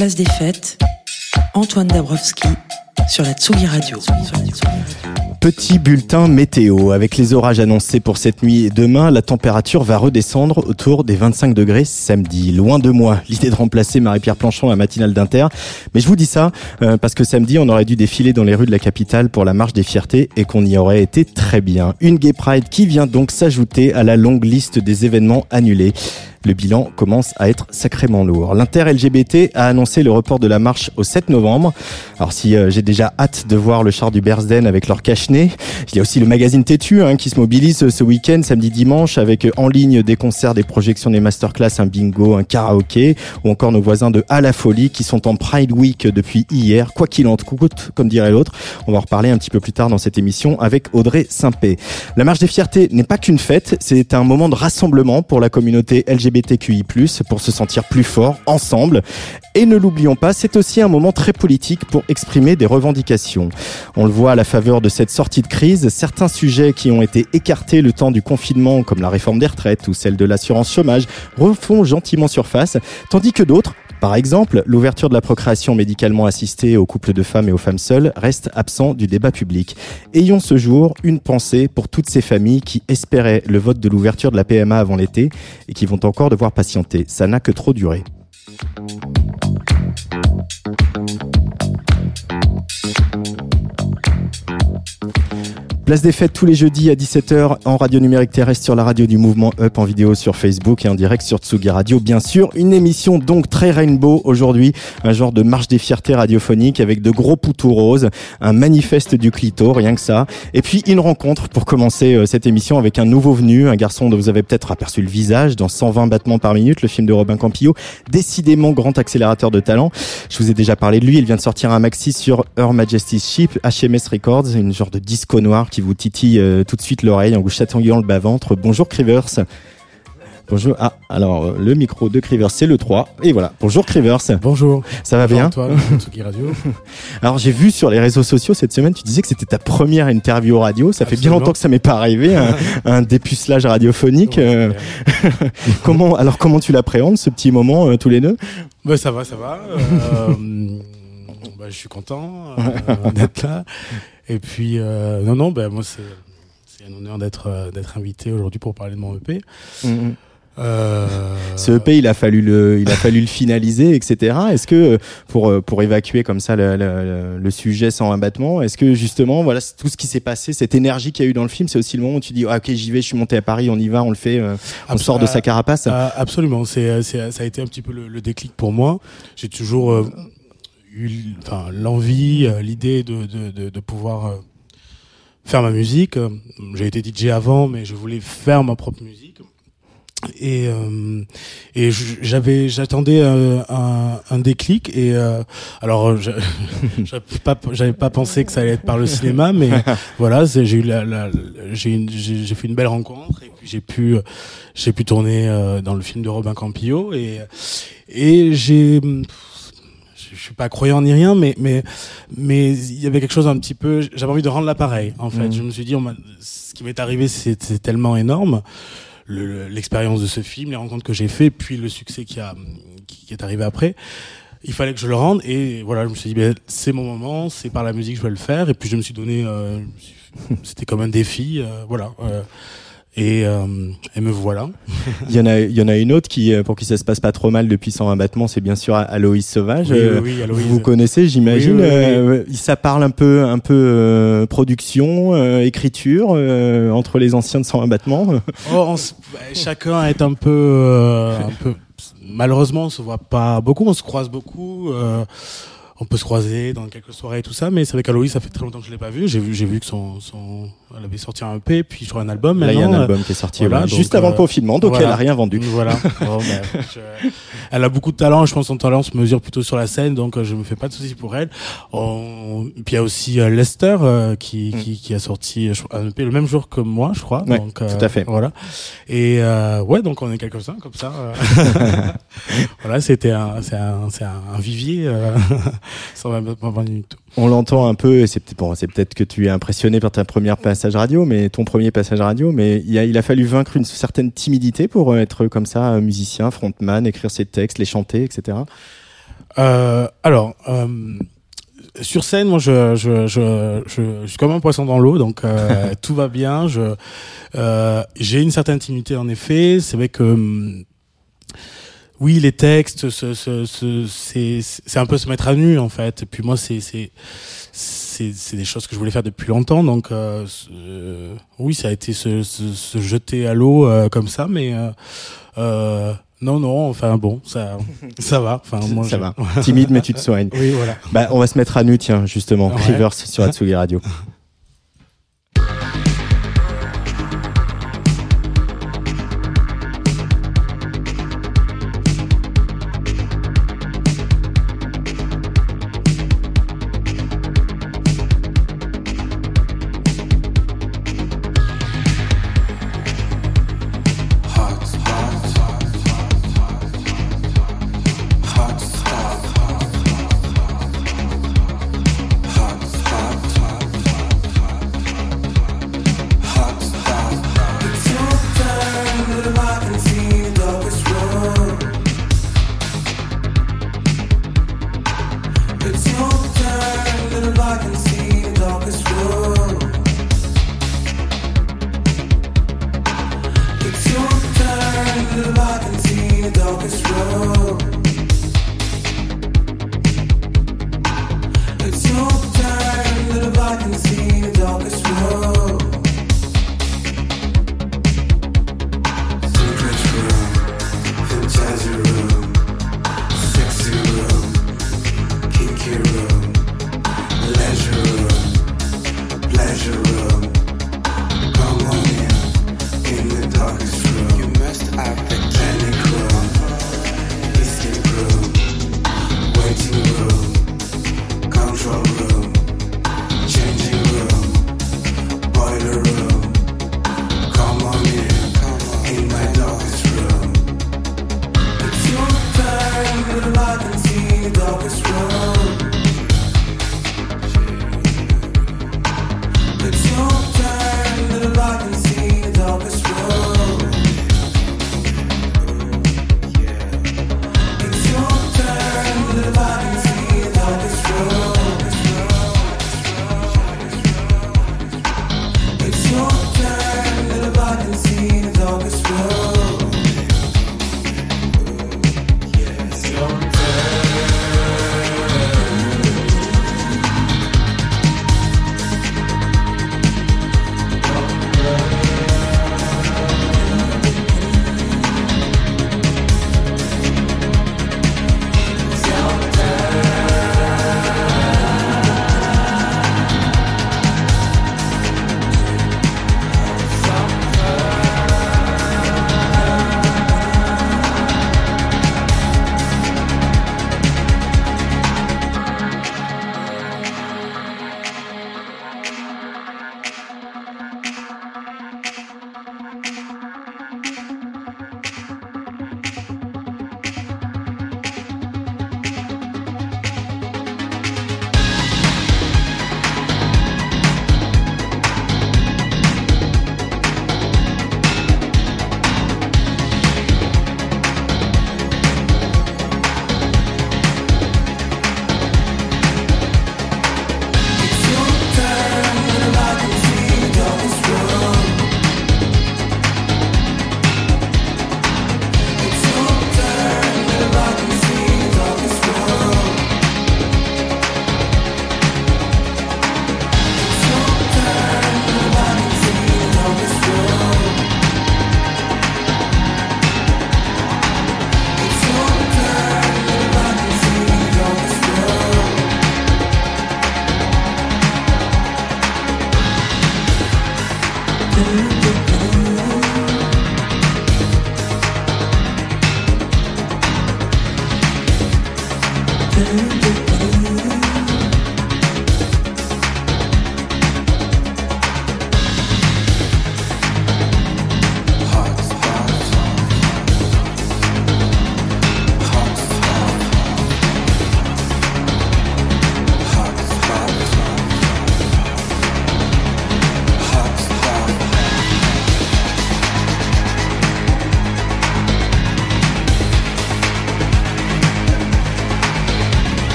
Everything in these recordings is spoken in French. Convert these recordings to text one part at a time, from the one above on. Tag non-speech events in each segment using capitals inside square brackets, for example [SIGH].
Place des Fêtes, Antoine Dabrowski sur la Tsugi Radio. Petit bulletin météo. Avec les orages annoncés pour cette nuit et demain, la température va redescendre autour des 25 degrés samedi. Loin de moi [LAUGHS] l'idée de remplacer Marie-Pierre Planchon à matinale d'Inter. Mais je vous dis ça euh, parce que samedi, on aurait dû défiler dans les rues de la capitale pour la marche des fiertés et qu'on y aurait été très bien. Une Gay Pride qui vient donc s'ajouter à la longue liste des événements annulés le bilan commence à être sacrément lourd. L'inter-LGBT a annoncé le report de la marche au 7 novembre. Alors si euh, j'ai déjà hâte de voir le char du Bersden avec leur cache-nez, il y a aussi le magazine Tétu hein, qui se mobilise ce week-end, samedi, dimanche, avec euh, en ligne des concerts, des projections, des masterclass, un bingo, un karaoké, ou encore nos voisins de À la Folie qui sont en Pride Week depuis hier, quoi qu'il en coûte, comme dirait l'autre. On va en reparler un petit peu plus tard dans cette émission avec Audrey Saint-Pé. La marche des fiertés n'est pas qu'une fête, c'est un moment de rassemblement pour la communauté LGBT LGBTQI+, pour se sentir plus fort, ensemble. Et ne l'oublions pas, c'est aussi un moment très politique pour exprimer des revendications. On le voit à la faveur de cette sortie de crise, certains sujets qui ont été écartés le temps du confinement, comme la réforme des retraites ou celle de l'assurance chômage, refont gentiment surface, tandis que d'autres, par exemple, l'ouverture de la procréation médicalement assistée aux couples de femmes et aux femmes seules reste absent du débat public. Ayons ce jour une pensée pour toutes ces familles qui espéraient le vote de l'ouverture de la PMA avant l'été et qui vont encore devoir patienter. Ça n'a que trop duré. Place des fêtes tous les jeudis à 17h en radio numérique terrestre sur la radio du mouvement Up en vidéo sur Facebook et en direct sur Tsugi Radio. Bien sûr, une émission donc très rainbow aujourd'hui, un genre de marche des fiertés radiophoniques avec de gros poutous roses, un manifeste du clito, rien que ça. Et puis une rencontre pour commencer euh, cette émission avec un nouveau venu, un garçon dont vous avez peut-être aperçu le visage dans 120 battements par minute, le film de Robin Campillo, décidément grand accélérateur de talent. Je vous ai déjà parlé de lui, il vient de sortir un maxi sur Her Majesty's Ship, HMS Records, une genre de disco noir qui vous titille euh, tout de suite l'oreille en vous chatouillant le bas-ventre. Bonjour Crivers. Bonjour. Ah, alors euh, le micro de Crivers, c'est le 3. Et voilà. Bonjour Crivers. Bonjour. Ça va bien? Antoine, Radio. [LAUGHS] Alors j'ai vu sur les réseaux sociaux cette semaine, tu disais que c'était ta première interview radio. Ça fait bien longtemps que ça m'est pas arrivé, un, [LAUGHS] un dépucelage radiophonique. Euh, [LAUGHS] comment alors comment tu l'appréhendes ce petit moment tous les deux? Bah, ça va, ça va. Euh, bah, je suis content d'être là. Et puis, euh, non, non, ben, moi, c'est, c'est un honneur d'être, euh, d'être invité aujourd'hui pour parler de mon EP. Mm-hmm. Euh... Ce EP, il a fallu le, il a fallu le finaliser, etc. Est-ce que pour pour évacuer comme ça le, le, le sujet sans abattement, est-ce que justement, voilà, tout ce qui s'est passé, cette énergie qu'il y a eu dans le film, c'est aussi le moment où tu dis, ah, ok, j'y vais, je suis monté à Paris, on y va, on le fait, on sort de sa carapace. absolument, c'est, c'est, ça a été un petit peu le, le déclic pour moi. J'ai toujours euh, eu, l'envie, euh, l'idée de, de, de, de pouvoir faire ma musique. J'ai été DJ avant, mais je voulais faire ma propre musique. Et, euh, et j'avais j'attendais un, un, un, déclic et euh, alors [LAUGHS] j'avais pas j'avais pas pensé que ça allait être par le cinéma mais [LAUGHS] voilà j'ai eu la, la j'ai j'ai fait une belle rencontre et puis j'ai pu j'ai pu tourner euh, dans le film de Robin Campillo et et j'ai je suis pas croyant ni rien, mais mais mais il y avait quelque chose un petit peu. J'avais envie de rendre l'appareil. En fait, mmh. je me suis dit, on ce qui m'est arrivé, c'est tellement énorme. L'expérience de ce film, les rencontres que j'ai fait, puis le succès qui a qui est arrivé après. Il fallait que je le rende et voilà, je me suis dit, ben, c'est mon moment, c'est par la musique que je vais le faire. Et puis je me suis donné, euh, c'était comme un défi, euh, voilà. Euh, et, euh, et, me voilà. [LAUGHS] il y en a, il y en a une autre qui, euh, pour qui ça se passe pas trop mal depuis 120 battements, c'est bien sûr Aloïs Sauvage. Oui, oui, oui, Aloïse. Vous connaissez, j'imagine. Euh, ça parle un peu, un peu euh, production, euh, écriture entre les anciens de 120 battements. [LAUGHS] oh, chacun est un peu, un peu. Malheureusement, on se voit pas beaucoup, on se croise beaucoup on peut se croiser dans quelques soirées et tout ça, mais c'est vrai qu'Aloïs, ça fait très longtemps que je l'ai pas vu. J'ai vu, j'ai vu que son, son, elle avait sorti un EP, puis je crois un album. Là, il y a un album qui est sorti voilà, juste avant le euh, confinement, donc voilà. elle a rien vendu. Voilà. Ben, je- Elle a beaucoup de talent. Je pense que son talent se mesure plutôt sur la scène, donc euh, je me fais pas de soucis pour elle. On- Puis il y a aussi euh, Lester euh, qui, qui, qui a sorti euh, un EP le même jour que moi, je crois. Mm. Ouais, donc, euh, tout à fait. Voilà. Et euh, ouais, donc on est quelques-uns comme ça. euh. voilà, c'était un, c'est un, un, vivier. Euh, 120 20 minutes. On l'entend un peu, et c'est peut-être bon, peut-être que tu es impressionné par ta première passage radio, mais ton premier passage radio, mais il a, il a fallu vaincre une certaine timidité pour euh, être comme ça euh, musicien, frontman, écrire ses textes, les chanter, etc. Euh, alors, euh, sur scène, moi, je, je, je, je, suis comme un poisson dans l'eau, donc euh, [LAUGHS] tout va bien. Je, euh, j'ai une certaine intimité, en effet. C'est vrai que hum, oui, les textes, ce, ce, ce, c'est, c'est un peu se mettre à nu, en fait. Et puis moi, c'est, c'est, c'est, c'est des choses que je voulais faire depuis longtemps, donc euh, euh, oui, ça a été se, se, se jeter à l'eau euh, comme ça, mais euh, euh, non, non, enfin bon, ça, [LAUGHS] ça va. Enfin, moi, ça je- va. [LAUGHS] Timide, mais tu te soignes. Oui, voilà. Bah, on va se mettre à nu, tiens, justement. Ouais. Rivers sur Atsugi Radio. [LAUGHS]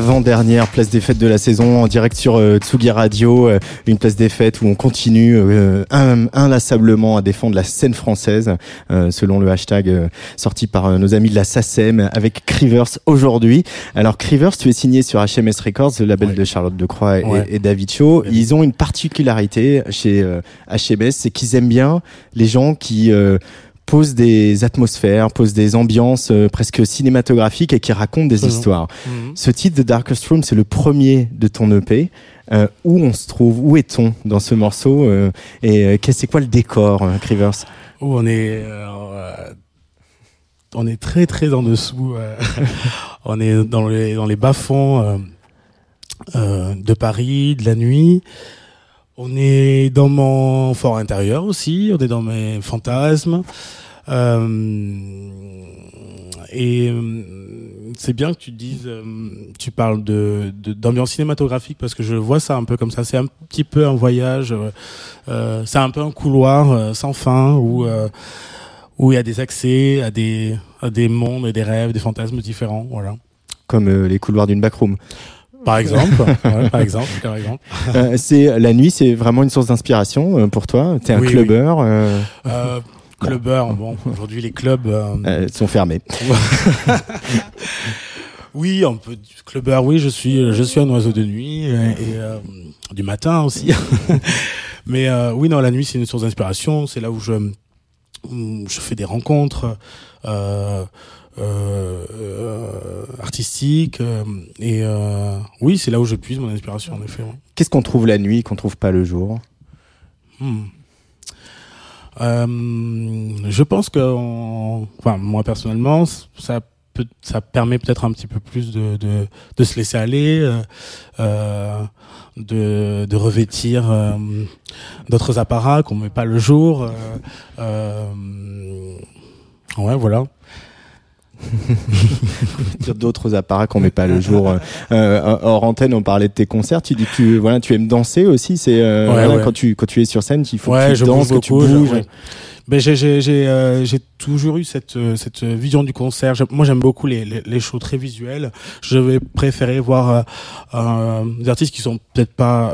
avant-dernière place des fêtes de la saison en direct sur euh, Tsugi Radio, euh, une place des fêtes où on continue euh, inlassablement à défendre la scène française, selon le hashtag sorti par nos amis de la SACEM avec Crivers aujourd'hui. Alors Crivers, tu es signé sur HMS Records, le label de Charlotte Decroix et, et David Cho. Ils ont une particularité chez HMS, c'est qu'ils aiment bien les gens qui pose des atmosphères, pose des ambiances euh, presque cinématographiques et qui racontent des histoires. Mhm. Ce titre, The Darkest Room, c'est le premier de ton EP. Euh, où on se trouve? Où est-on dans ce morceau euh, Et c'est quoi le décor, Crivers oh, On est on est très très en dessous. [LAUGHS] on est dans les dans les bas fonds de Paris, de la nuit. On est dans mon fort intérieur aussi, on est dans mes fantasmes. Euh, et euh, c'est bien que tu dises, euh, tu parles de d'ambiance cinématographique parce que je vois ça un peu comme ça. C'est un petit peu un voyage, c'est un peu un couloir sans fin où où il y a des accès à des à des mondes et des rêves, des fantasmes différents, voilà. Comme les couloirs d'une backroom. Par exemple, par exemple, par exemple. Euh, c'est la nuit, c'est vraiment une source d'inspiration euh, pour toi? T'es un clubbeur. Euh... Euh, clubbeur. Bon, aujourd'hui les clubs euh, sont fermés. [LAUGHS] oui, on peut clubbeur. Oui, je suis, je suis un oiseau de nuit et, du matin aussi. [LAUGHS] Mais oui, non, la nuit c'est une source d'inspiration. C'est là où je, je fais des rencontres. Euh, artistique. Euh, et oui, c'est là où je puise mon inspiration, en effet. Qu'est-ce qu'on trouve la nuit qu'on trouve pas le jour? Hmm. Je pense que, enfin, moi personnellement, ça peut, ça permet peut-être un petit peu plus de, de, de se laisser aller, euh, de, de revêtir d'autres apparats qu'on met pas le jour. Euh, ouais, voilà [LAUGHS] d'autres appareils qu'on met pas le jour. Euh, euh, hors antenne, on parlait de tes concerts. Tu dis que tu, voilà, tu aimes danser aussi. C'est euh, quand tu quand tu es sur scène, il faut que tu danses, que tu bouges. Ben j'ai j'ai j'ai toujours eu cette cette vision du concert. Moi j'aime beaucoup les, les, les shows très visuels. Je vais préférer voir des artistes qui sont peut-être pas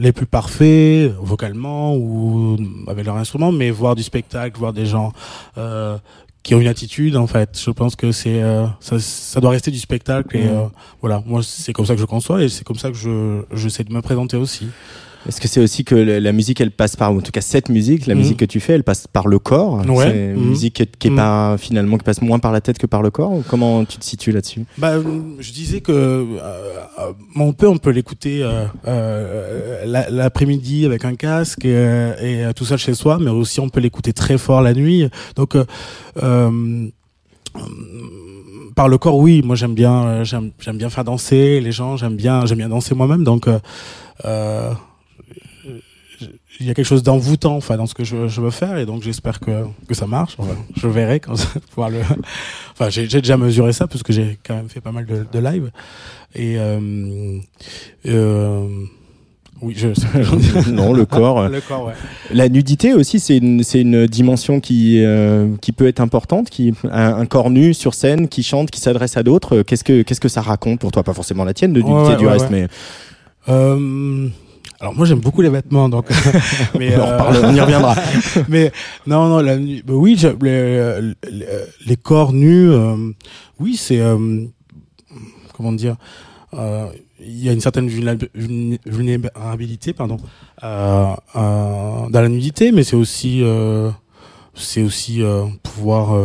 les plus parfaits vocalement ou avec leur instrument, mais voir du spectacle, voir des gens euh, qui ont une attitude en fait. Je pense que c'est euh, ça, ça, doit rester du spectacle et euh, voilà. Moi c'est comme ça que je conçois et c'est comme ça que je j'essaie de me présenter aussi. Est-ce que c'est aussi que la musique, elle passe par, en tout cas cette musique, la mhm. musique que tu fais, elle passe par le corps? Ouais. C'est une mhm. musique qui, est, qui est pas finalement qui passe moins par la tête que par le corps. comment tu te situes là-dessus? Bah, je disais que euh, on peut on peut l'écouter euh, euh, l'après-midi avec un casque et, et, tout seul chez soi, mais aussi on peut l'écouter très fort la nuit. Donc par le corps, oui. Moi, j'aime bien, j'aime, j'aime bien faire danser les gens. J'aime bien, j'aime bien danser moi-même. Donc, euh, il y a quelque chose d'envoûtant enfin dans ce que je, je, veux faire et donc j'espère que, que ça marche je verrai quand ça pouvoir le enfin j'ai déjà mesuré ça parce que j'ai quand même fait pas mal de, de live et euh, euh, oui, je. [LAUGHS] non, le corps. [LAUGHS] le corps, ouais. La nudité aussi, c'est une, c'est une dimension qui, euh, qui peut être importante. Qui, un, corps nu sur scène, qui chante, qui s'adresse à d'autres. Qu'est-ce que, qu'est-ce que ça raconte pour toi? Pas forcément la tienne de nudité du reste, mais. Euh, alors moi j'aime beaucoup les vêtements donc [LAUGHS] mais on, euh, on, y reviendra. [LAUGHS] mais non non la nuit bah, oui les, les, corps nus euh, oui c'est euh, comment dire il y a une certaine vulnérabilité pardon dans la nudité mais c'est aussi c'est aussi pouvoir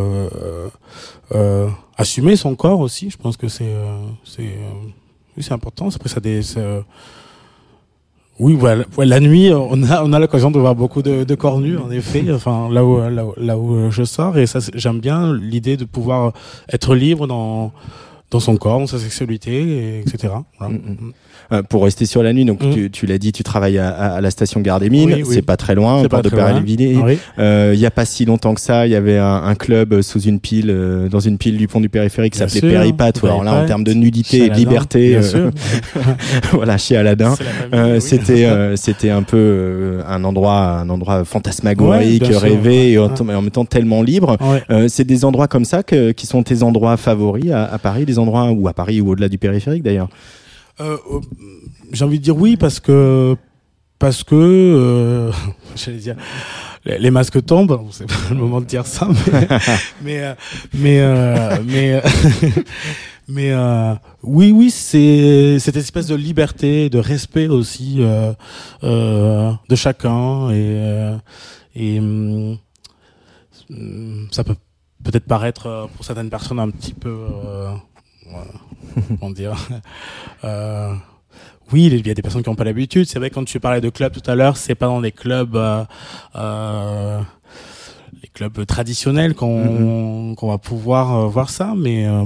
assumer son corps aussi je pense que c'est c'est oui c'est important après ça des oui, voilà. la nuit, on a, on a l'occasion de voir beaucoup de, de corps en effet. Enfin, là où, là, là où je sors, et ça, j'aime bien l'idée de pouvoir être libre dans dans son corps, dans sa sexualité, et etc. Voilà. Mm, mm. Euh, pour rester sur la nuit. Donc Mm. tu, tu l'as dit, tu travailles à, à- à la station Gare des Mines. Oui, oui. C'est pas très loin, port de. Paris-Villiers. Oui. Euh, Il y a pas si longtemps que ça, il y avait un, un club sous une pile, euh, dans une pile du pont du périphérique qui s'appelait Péripat. Alors là, en termes de nudité et de liberté, euh, [LAUGHS] voilà, chez Aladdin. Euh, oui. C'était euh, c'était un peu euh, un endroit un endroit fantasmagorique, Ouais, rêvé et en, en même temps tellement libre. Ouais. Euh, c'est des endroits comme ça que, qui sont tes endroits favoris à, à Paris, des endroits ou à Paris ou au-delà du périphérique d'ailleurs? Euh, euh, j'ai envie de dire oui parce que parce que euh, [LAUGHS] j'allais dire les, masques tombent. C'est pas le moment de dire ça mais [LAUGHS] mais euh, mais euh, mais euh, [LAUGHS] mais euh, oui oui c'est cette espèce de liberté de respect aussi euh, euh, de chacun et et hum, hum, ça peut peut-être paraître pour certaines personnes un petit peu [LAUGHS] dire euh, oui, il y a des personnes qui n'ont pas l'habitude. C'est vrai quand tu parlais de clubs tout à l'heure, c'est pas dans les clubs, euh, euh, les clubs traditionnels qu'on qu'on va pouvoir euh, voir ça. Mais euh,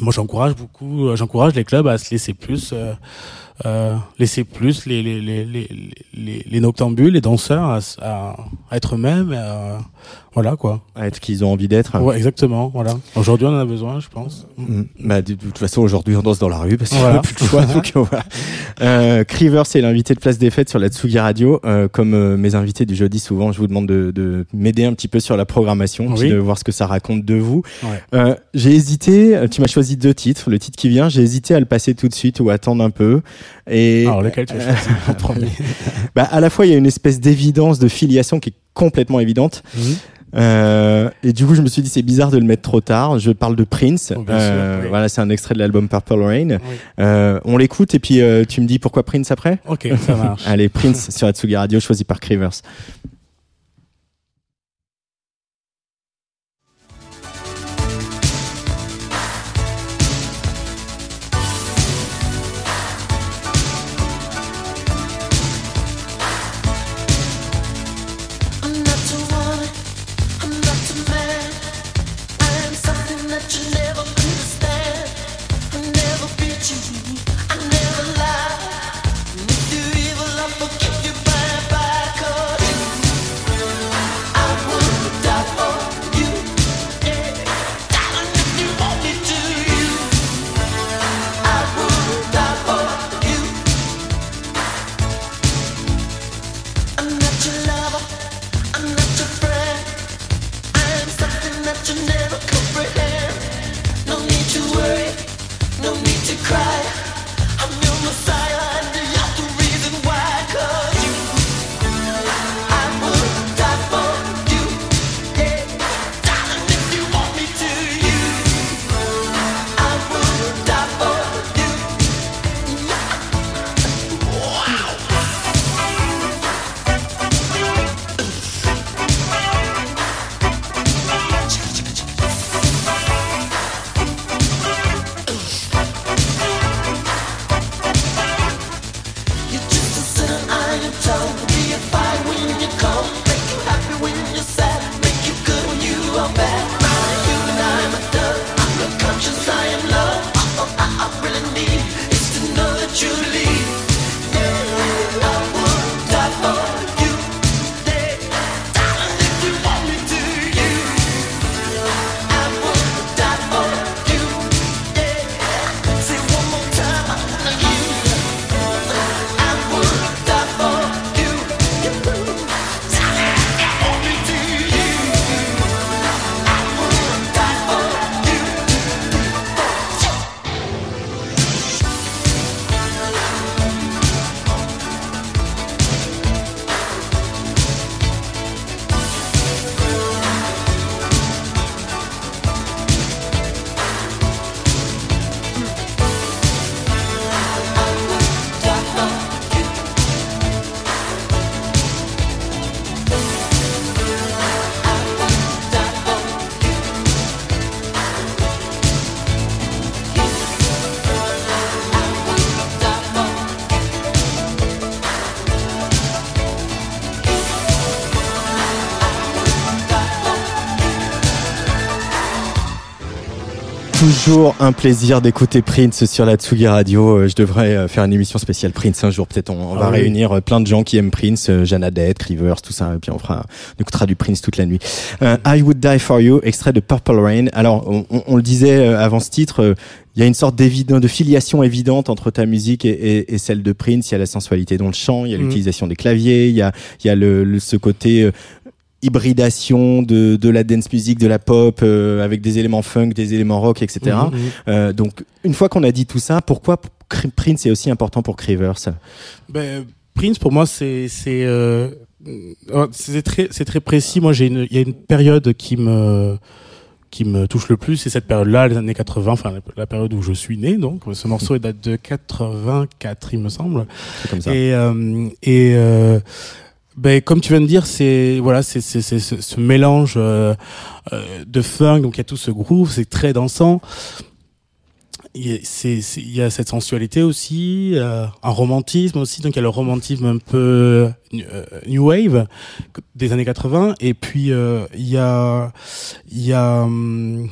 moi, j'encourage beaucoup, j'encourage les clubs à se laisser plus, euh, euh, laisser plus les les les les les, les noctambules, les danseurs à, s- à, à être eux-mêmes. Voilà quoi. À être qu'ils ont envie d'être. Ouais, exactement. Voilà. Aujourd'hui, on en a besoin, je pense. Mm. Bah, de, toute façon, aujourd'hui, on danse dans la rue parce qu'on Voilà. n'a plus de choix. donc, voilà. Euh, Criver, c'est l'invité de Place des Fêtes sur la Tsugi Radio. Euh, comme euh, mes invités du jeudi, souvent, je vous demande de, de m'aider un petit peu sur la programmation, puis Oui. de voir ce que ça raconte de vous. Ouais. Euh, j'ai hésité, euh, tu m'as choisi deux titres. Le titre qui vient, j'ai hésité à le passer tout de suite ou attendre un peu. Et Alors, lequel tu as choisi en premier? [LAUGHS] Bah, à la fois, il y a une espèce d'évidence, de filiation qui est complètement évidente. Mhm. Euh, et du coup, je me suis dit, c'est bizarre de le mettre trop tard. Je parle de Prince. Oh, sûr, oui. Voilà, c'est un extrait de l'album Purple Rain. Oui. Euh, on l'écoute et puis euh, tu me dis pourquoi Prince après? Ok, ça marche. Allez, Prince sur Atsugi Radio, choisi par Crivers. Toujours un plaisir d'écouter Prince sur la Tsugi Radio. Euh, Je devrais euh, faire une émission spéciale Prince un jour. Peut-être on, on Ah va oui. réunir euh, plein de gens qui aiment Prince, Janadette, Rivers, tout ça. Et puis on fera, on écoutera du Prince toute la nuit. Euh, I Would Die For You, extrait de Purple Rain. Alors, on, le disait avant ce titre, il y a une sorte de filiation évidente entre ta musique et, et- et celle de Prince. Il y a la sensualité dans le chant, il y a Mhm. l'utilisation des claviers, il y a, il y a le, le- ce côté hybridation de, de la dance music, de la pop, euh, avec des éléments funk, des éléments rock, etc. Mhm, mhm. Euh, donc, une fois qu'on a dit tout ça, pourquoi Prince est aussi important pour Crivers Ben, Prince pour moi c'est c'est euh, c'est très c'est très précis. Moi j'ai il y a une période qui me qui me touche le plus, c'est cette période-là, les années 80, enfin la, période où je suis né. Donc ce morceau date de 84, il me semble. Comme ça. Et et ben comme tu viens de dire, c'est voilà, c'est c'est ce, ce mélange euh, euh, de funk, donc il y a tout ce groove, c'est très dansant. Il y a- c'est c'est- il y a cette sensualité aussi, euh, un romantisme aussi, donc il y a le romantisme un peu euh, new wave des années 80, et puis euh, il y a il y a hum,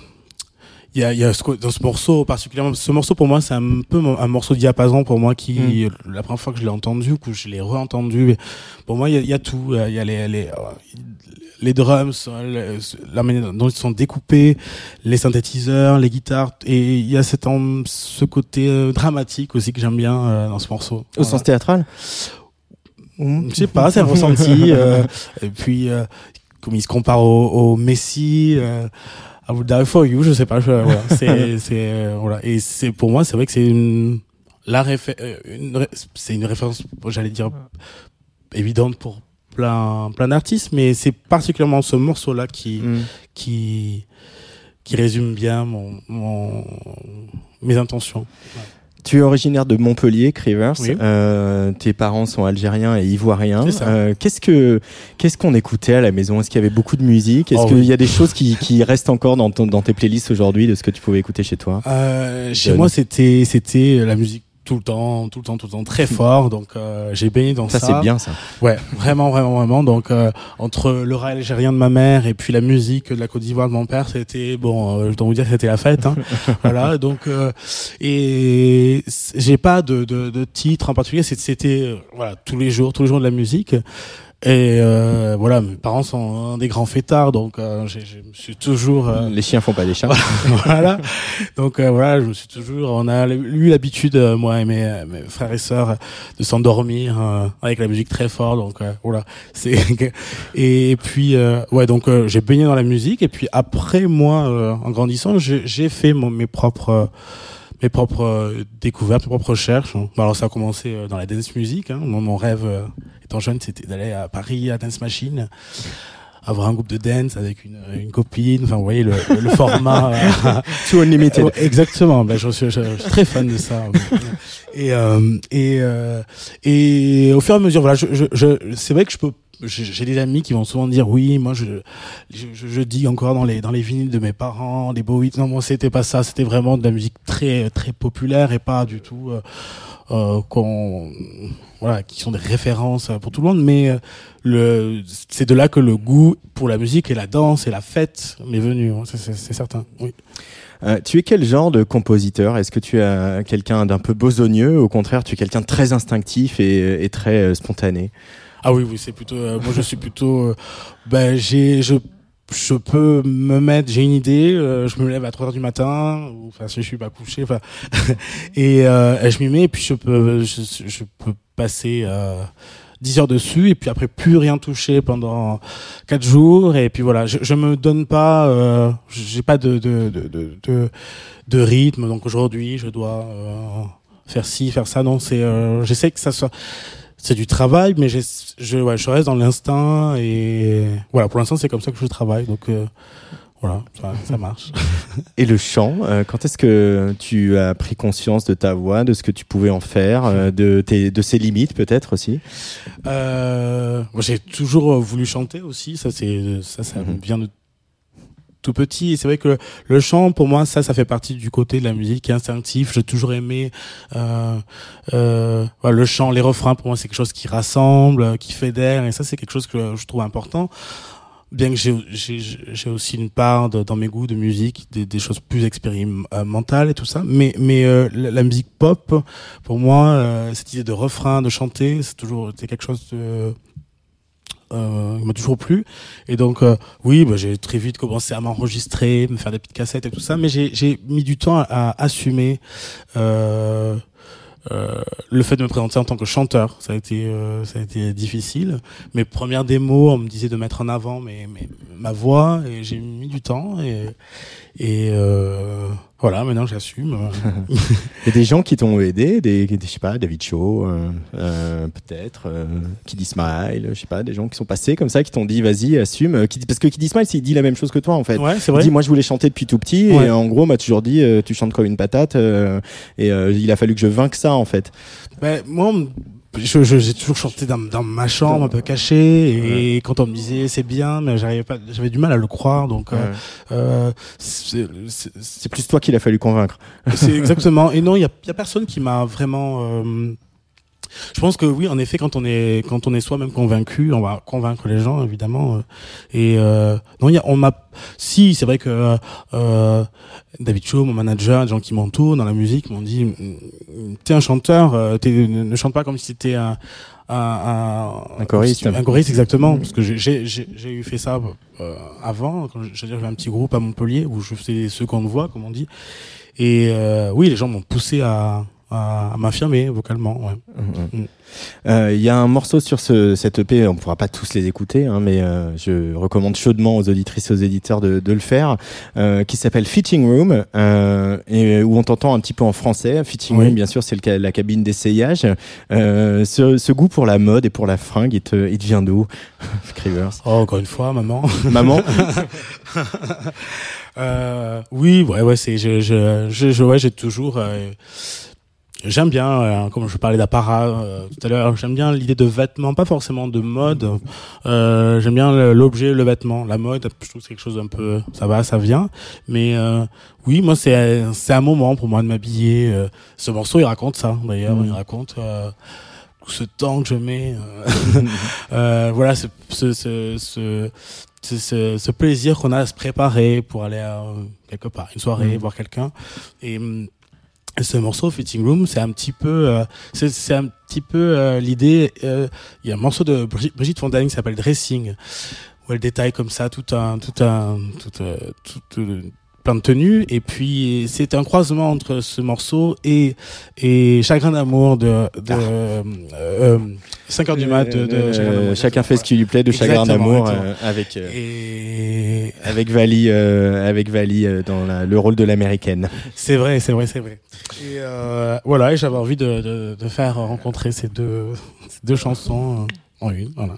il y a, y a ce dans ce morceau particulièrement ce morceau pour moi c'est un peu un morceau diapason pour moi qui la première fois que je l'ai entendu ou que je l'ai re-entendu pour moi il y a, il y a tout il y a les les, les drums la manière dont ils sont découpés les synthétiseurs les guitares et il y a cet ce côté euh, dramatique aussi que j'aime bien euh, dans ce morceau Au Voilà. sens théâtral je sais pas, c'est un ressenti. euh, et puis, euh, comme il se compare au, au Messi, euh, die for you, je sais pas. Je, voilà, [LAUGHS] c'est, c'est, euh, voilà. Et c'est pour moi, c'est vrai que c'est une, la réfé- euh, une c'est une référence, j'allais dire évidente pour plein, plein d'artistes, mais c'est particulièrement ce morceau-là qui, Mm. qui, qui résume bien mon, mon, mes intentions. Tu es originaire de Montpellier, Crivers. Oui. Euh, tes parents sont algériens et ivoiriens. Euh, qu'est-ce que qu'est-ce qu'on écoutait à la maison? Est-ce qu'il y avait beaucoup de musique? Est-ce Oh qu'il oui. y a des choses qui, qui restent encore dans, ton- dans tes playlists aujourd'hui de ce que tu pouvais écouter chez toi? Euh, chez moi, c'était c'était la musique tout le temps, tout le temps, tout le temps, très fort. Donc euh, j'ai baigné dans ça. Ça, c'est bien ça. Ouais, vraiment, vraiment, vraiment. Donc euh, entre le rail algérien de ma mère et puis la musique de la Côte d'Ivoire de mon père, c'était bon. Euh, je dois vous dire c'était la fête. Hein. [LAUGHS] voilà. Donc euh, et j'ai pas de, de, de titre en particulier. C'était euh, voilà tous les jours, tous les jours de la musique. Et euh, voilà, mes parents sont des grands fêtards, donc euh, je me suis toujours euh, Les chiens font pas des chats. [LAUGHS] voilà. Donc euh, voilà, je me suis toujours, on a eu l'habitude, euh, moi et mes, euh, mes frères et sœurs, de s'endormir euh, avec la musique très fort. Donc euh, voilà, c'est et puis euh, ouais, donc euh, j'ai baigné dans la musique et puis après moi, euh, en grandissant, j'ai j'ai fait mon, mes propres euh, mes propres euh, découvertes, mes propres recherches. Bon, alors ça a commencé euh, dans la dance music. Hein. Mon, rêve euh, étant jeune, c'était d'aller à Paris à Dance Machine avoir un groupe de dance avec une, une copine, enfin vous voyez le, le format [LAUGHS] Too Unlimited. Exactement. Ben, je, suis, je suis très fan de ça. Et euh, et euh, et au fur et à mesure, voilà, je, je, je c'est vrai que je peux. J'ai des amis qui vont souvent dire oui, moi je je, je, dis encore dans les dans les vinyles de mes parents, les Bowie. Non, moi c'était pas ça. C'était vraiment de la musique très très populaire et pas du tout euh, euh, qu'on voilà qui sont des références pour tout le monde. Mais euh, le c'est de là que le goût pour la musique et la danse et la fête m'est venu. hein, c'est- certain. Oui. Euh, tu es quel genre de compositeur? Est-ce que tu es quelqu'un d'un peu besogneux? Au contraire, tu es quelqu'un de très instinctif et, et très euh, spontané? Ah oui, oui, c'est plutôt. euh, moi, je suis plutôt. euh, ben, j'ai, je, je peux me mettre. J'ai une idée. euh, je me lève à 3 heures du matin, enfin, si je suis pas couché, enfin, [LAUGHS] et, euh, je m'y mets. Et puis je peux, je, je peux passer. Euh, 10 heures dessus et puis après plus rien toucher pendant quatre jours et puis voilà je, je me donne pas euh, j'ai pas de de, de de de rythme donc aujourd'hui je dois faire ci faire ça non c'est j'essaie que ça soit c'est du travail, mais je, ouais, je reste dans l'instinct et voilà. Pour l'instant, c'est comme ça que je travaille, donc euh, voilà, ça, ça marche. [LAUGHS] Et le chant, euh, quand est-ce que tu as pris conscience de ta voix, de ce que tu pouvais en faire, euh, de, tes, de ses limites peut-être aussi? Euh, moi, j'ai toujours euh, voulu chanter aussi. Ça, c'est ça, ça Mhm. vient de tout petit. Et c'est vrai que le chant, pour moi, ça, ça fait partie du côté de la musique instinctif. J'ai toujours aimé euh, euh, le chant, les refrains. Pour moi, c'est quelque chose qui rassemble, euh, qui fédère, et ça, c'est quelque chose que je trouve important. bien que j'ai aussi une part dans mes goûts de musique des, des choses plus expérimentales et tout ça mais mais euh, la, la musique pop pour moi euh, cette idée de refrain de chanter c'est toujours quelque chose de euh, qui m'a toujours plu et donc euh, oui bah, j'ai très vite commencé à m'enregistrer me faire des petites cassettes et tout ça mais j'ai mis du temps à, à assumer euh, euh, le fait de me présenter en tant que chanteur, ça a été, euh, ça a été difficile. Mes premières démos, on me disait de mettre en avant mes, mes- ma voix et j'ai mis du temps et, et euh, voilà, maintenant j'assume. Il y a des gens qui t'ont aidé, des, des- je sais pas, David Shaw, euh, euh, peut-être, euh, Kid Smile, je sais pas, des gens qui sont passés comme ça, qui t'ont dit vas-y, assume. Euh, parce que Kid Smile, il dit la même chose que toi en fait. ouais, c'est Il vrai. dit moi je voulais chanter depuis tout petit Ouais. et en gros m'a toujours dit tu chantes comme une patate euh, et euh, il a fallu que je vainque ça en fait. Ben, moi, on je, je- j'ai toujours chanté dans, dans ma chambre, un peu caché, et quand on me disait c'est bien, mais j'arrivais pas, j'avais du mal à le croire, donc euh, euh, c'est- plus toi qu'il a fallu convaincre. C'est [LAUGHS] exactement. Et non, il y a, y a personne qui m'a vraiment. euh, Je pense que oui, en effet, quand on est quand on est soi-même convaincu, on va convaincre les gens évidemment. euh, Et euh, non, il y a, on m'a. Si, c'est vrai que euh, David Cho, mon manager, les gens qui m'entourent dans la musique m'ont dit mm, t'es un chanteur, euh, t'es- ne, chante pas comme si t'étais un un, un, Un choriste. un choriste exactement parce que j'ai j'ai j'ai eu fait ça euh, avant quand j'avais un petit groupe à Montpellier où je faisais seconde voix comme on dit et euh, oui les gens m'ont poussé à à, à m'affirmer vocalement ouais. Mhm. Euh, Il y a un morceau sur ce, cette EP, on ne pourra pas tous les écouter, hein, mais euh, je recommande chaudement aux auditrices et aux éditeurs de, de le faire, euh, qui s'appelle Fitting Room, euh, et où on t'entend un petit peu en français. Fitting Oui. Room, bien sûr, c'est la cabine d'essayage. Euh, ce, ce goût pour la mode et pour la fringue, il te, il te vient d'où, [LAUGHS] Scrivers? Oh encore une fois maman [LAUGHS] Maman? [LAUGHS] Euh, oui, ouais, ouais, c'est, je, je, je, je- ouais, j'ai toujours, euh, j'aime bien, euh, comme je parlais d'apparat euh, tout à l'heure, j'aime bien l'idée de vêtements, pas forcément de mode. Euh, j'aime bien l'objet, le vêtement, la mode. Je trouve que c'est quelque chose un peu, ça va, ça vient. Mais euh, oui, moi, c'est, c'est un moment pour moi de m'habiller. euh. ce morceau, il raconte ça. D'ailleurs, Mhm. il raconte. Euh, tout ce temps que je mets, [LAUGHS] voilà, ce, ce, ce, ce, ce, plaisir qu'on a à se préparer pour aller à, quelque part, une soirée, Mhm. voir quelqu'un. Et hum, ce morceau Fitting Room, c'est un petit peu, euh, c'est un petit peu euh, l'idée. euh, Il y a un morceau de Brigitte, Fontaine qui s'appelle Dressing, où elle détaille comme ça tout un, tout un, tout, euh, tout, euh, plein de tenues. Et puis c'est un croisement entre ce morceau et et Chagrin d'amour de, de euh, euh, 5 heures du mat de, de Euh, Chagrin d'amour. chacun fait ce qui lui plaît de chagrin d'amour euh, avec euh, Et avec Vali euh, avec Vali euh, dans la- le rôle de l'américaine. C'est vrai, c'est vrai, c'est vrai. Et euh, voilà, et j'avais envie de, de, de faire rencontrer ces deux, ces deux chansons euh, en une. Voilà.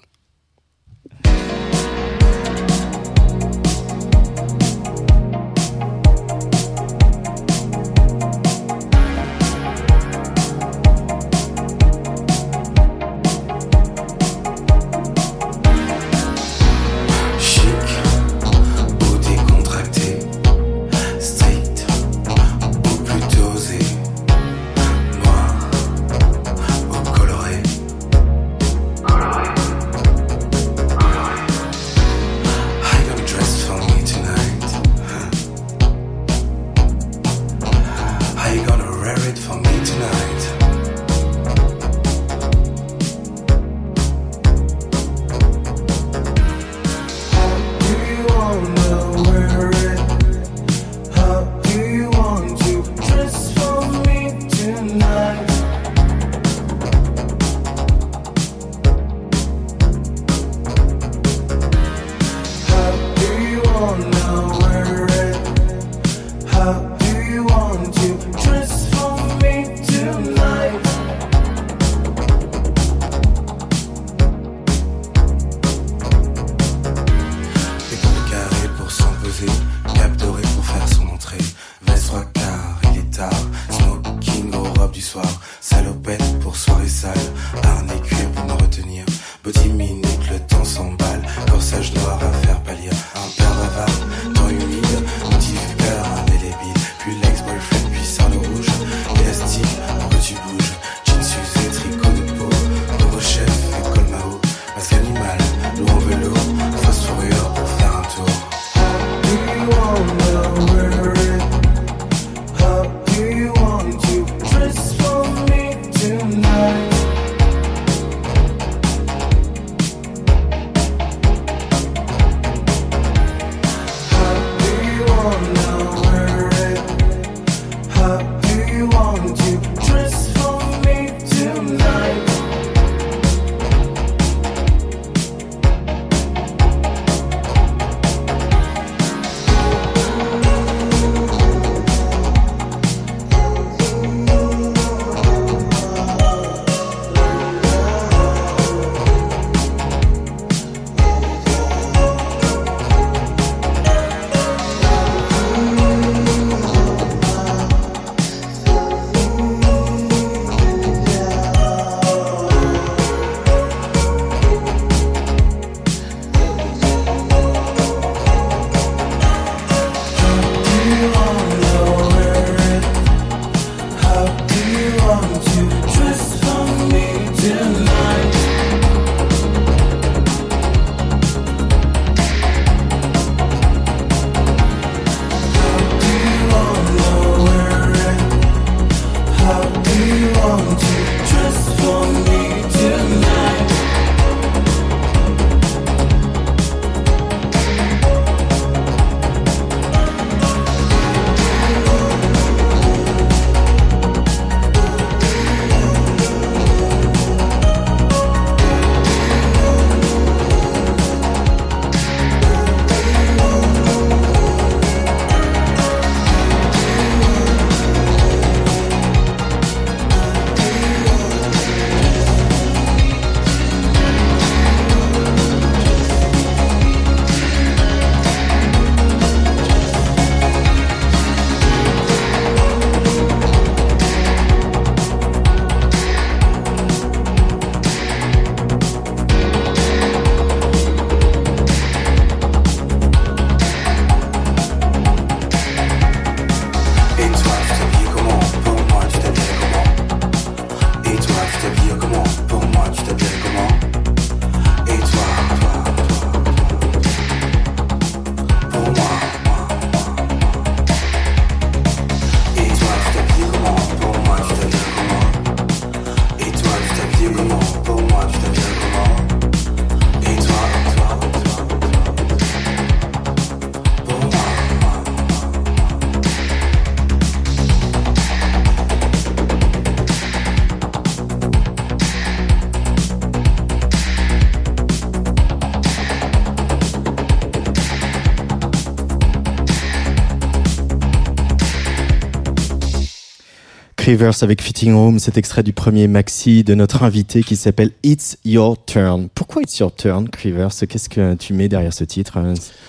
Rivers avec Fitting Room, cet extrait du premier maxi de notre invité qui s'appelle It's Your Turn. Pourquoi It's Your Turn, Rivers? Qu'est-ce que tu mets derrière ce titre?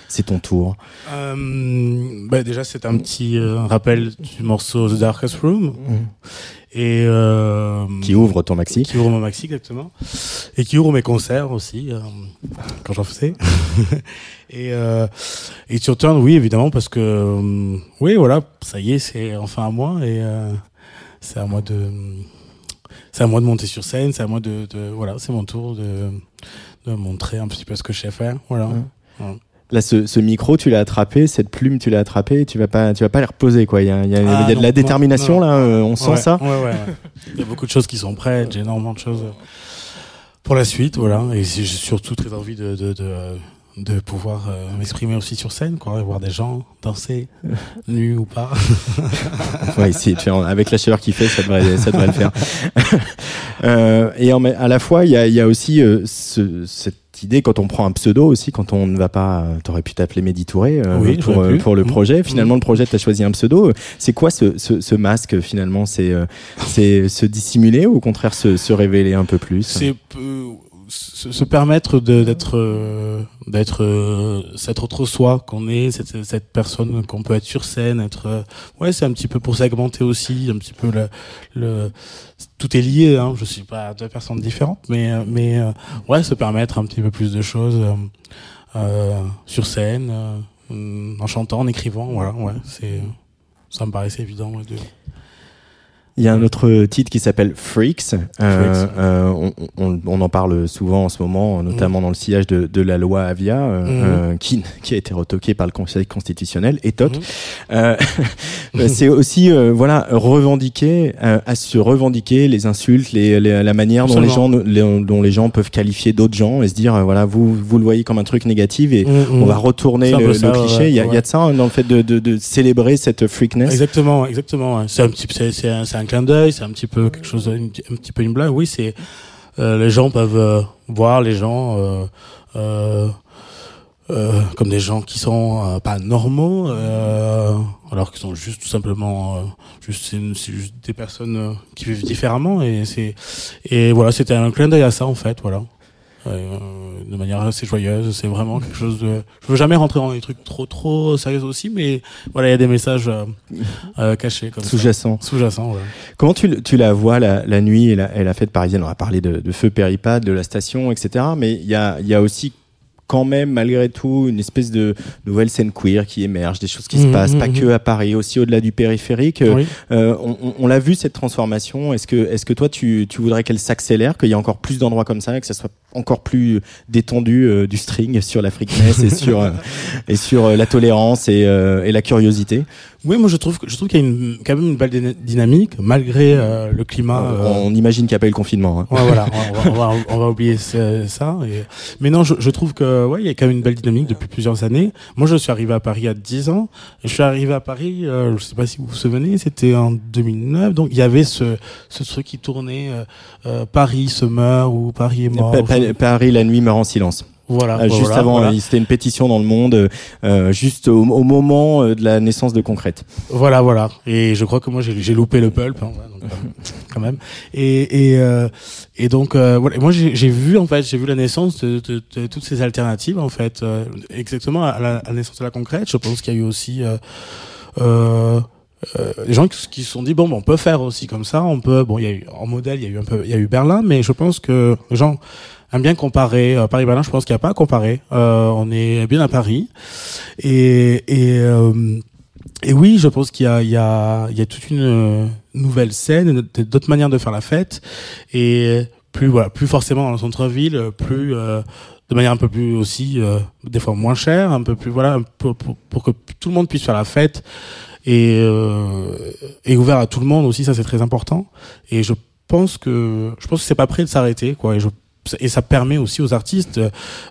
C'est ton tour. Euh, bah déjà, c'est un petit euh, rappel du morceau The Darkest Room. Et euh, Qui ouvre ton maxi. qui ouvre mon maxi exactement. Et qui ouvre mes concerts aussi euh, quand j'en faisais [LAUGHS] et euh, et sur Turn oui évidemment parce que oui voilà ça y est c'est enfin à moi. Et c'est à moi de c'est à moi de monter sur scène c'est à moi de, de voilà c'est mon tour de de montrer un petit peu ce que je sais faire voilà Ouais. Là, ce, ce micro, tu l'as attrapé, cette plume, tu l'as attrapé, tu vas pas, tu vas pas les reposer, quoi. Il y a, y a- il y a Ah, de la détermination, non. là, euh, on sent Ouais, ça. Il y a beaucoup de choses qui sont prêtes, j'ai énormément de choses pour la suite, voilà. Et j'ai surtout très envie de, de, de, de pouvoir euh, m'exprimer aussi sur scène, quoi, et voir des gens danser, [LAUGHS] nus ou pas. [LAUGHS] Ouais, si, tu vois, avec la chaleur qu'il fait, ça devrait, ça devrait le faire. [LAUGHS] Euh, et en, à la fois, il y a, y a aussi euh, ce, cette idée quand on prend un pseudo aussi, quand on ne va pas, euh, t'aurais pu t'appeler Mehdi Touré euh, Oui, pour, euh, pour le Mhm. projet. Finalement, Mhm. le projet, t'as choisi un pseudo. C'est quoi ce, ce, ce masque finalement? C'est euh, c'est se dissimuler ou au contraire se, se révéler un peu plus? C'est peu- se, se permettre d'être euh, d'être euh, cet autre soi qu'on est, cette, cette personne qu'on peut être sur scène, être euh, ouais, c'est un petit peu pour segmenter aussi, un petit peu le, le tout est lié. Hein, je suis pas deux personnes différentes, mais euh, mais euh, ouais, se permettre un petit peu plus de choses sur scène, en chantant, en écrivant, voilà, ouais, c'est ça me paraissait évident ouais, Il y a un autre titre qui s'appelle Freaks. Euh, euh, on, on, on en parle souvent en ce moment, notamment dans le sillage de, de la loi Avia, euh, Mhm. euh, qui, qui a été retoquée par le Conseil constitutionnel et toc. Mhm. Euh, [LAUGHS] c'est aussi euh, voilà revendiquer, euh, à se revendiquer les insultes, les, les- la manière dont les gens, les- dont les gens peuvent qualifier d'autres gens et se dire voilà vous vous le voyez comme un truc négatif et Mhm. on va retourner le, ça, le cliché. ouais, il, y a, il y a de ça hein, dans le fait de, de, de célébrer cette freakness. Exactement, exactement. C'est un petit, c'est, un, un clin d'œil, c'est un petit peu quelque chose, une- un petit peu une blague. Oui, c'est euh, les gens peuvent euh, voir les gens euh, comme des gens qui sont pas normaux, alors qu'ils sont juste tout simplement juste, juste des personnes qui vivent différemment et c'est et voilà, c'était un clin d'œil à ça en fait, voilà. Euh, de manière assez joyeuse, c'est vraiment quelque chose de. Je veux jamais rentrer dans des trucs trop trop sérieux aussi, mais voilà, il y a des messages euh, euh, cachés comme ça. Sous-jacent. Sous-jacent, voilà. Comment tu, tu la vois la, la nuit et la, et la fête parisienne? On a parlé de, de Feu Péripade, de la station, etc. Mais il y a, il y a aussi quand même, malgré tout, une espèce de nouvelle scène queer qui émerge, des choses qui se Mhm, passent, pas mhm. que à Paris, aussi au-delà du périphérique. Euh, Oui. euh, on on- on l'a vu cette transformation. Est-ce que, est-ce que toi, tu, tu voudrais qu'elle s'accélère, qu'il y ait encore plus d'endroits comme ça, que ça soit encore plus détendu euh, du string sur la freakness et sur euh, et sur euh, la tolérance et, euh, et la curiosité? Oui, moi je trouve que je trouve qu'il y a une, quand même une belle dyna- dynamique malgré euh, le climat. euh, On imagine qu'il n'y a pas eu le confinement. hein. Ouais, voilà, on va, on va, [LAUGHS] on va oublier ce- ça. Et... Mais non, je, je trouve que ouais, il y a quand même une belle dynamique depuis plusieurs années. Moi, je suis arrivé à Paris à 10 ans. Et je suis arrivé à Paris, euh, je sais pas si vous vous souvenez, c'était en 2009. Donc il y avait ce, ce truc qui tournait euh, euh, Paris se meurt ou Paris est mort. Pa- Pa- Paris, la nuit meurt en silence. Voilà. Euh, bah, juste voilà, avant, voilà. euh, c'était une pétition dans le monde, euh, juste au, au moment euh, de la naissance de Concrète. Voilà, voilà. Et je crois que moi j'ai loupé le pulp, hein, donc, euh, [LAUGHS] quand même. Et et euh, et donc euh, voilà. Et moi j'ai vu en fait, j'ai vu la naissance de, de, de toutes ces alternatives en fait, euh, exactement à la, à la naissance de la concrète. Je pense qu'il y a eu aussi euh, euh, euh, des gens qui qui se sont dit bon, ben, on peut faire aussi comme ça. On peut bon, il y a eu en modèle, il y a eu un peu, il y a eu Berlin, mais je pense que les gens aiment bien comparer. Euh, Paris Berlin, je pense qu'il n'y a pas à comparer. Euh, on est bien à Paris et et euh, et oui, je pense qu'il y a, il y a, il y a toute une euh, nouvelle scène, d'autres manières de faire la fête, et plus voilà, plus forcément dans le centre-ville, plus euh, de manière un peu plus aussi, euh, des fois moins chère, un peu plus voilà, peu pour, pour que tout le monde puisse faire la fête et euh, et ouvert à tout le monde aussi, ça c'est très important. Et je pense que je pense que c'est pas prêt de s'arrêter quoi. Et ça permet aussi aux artistes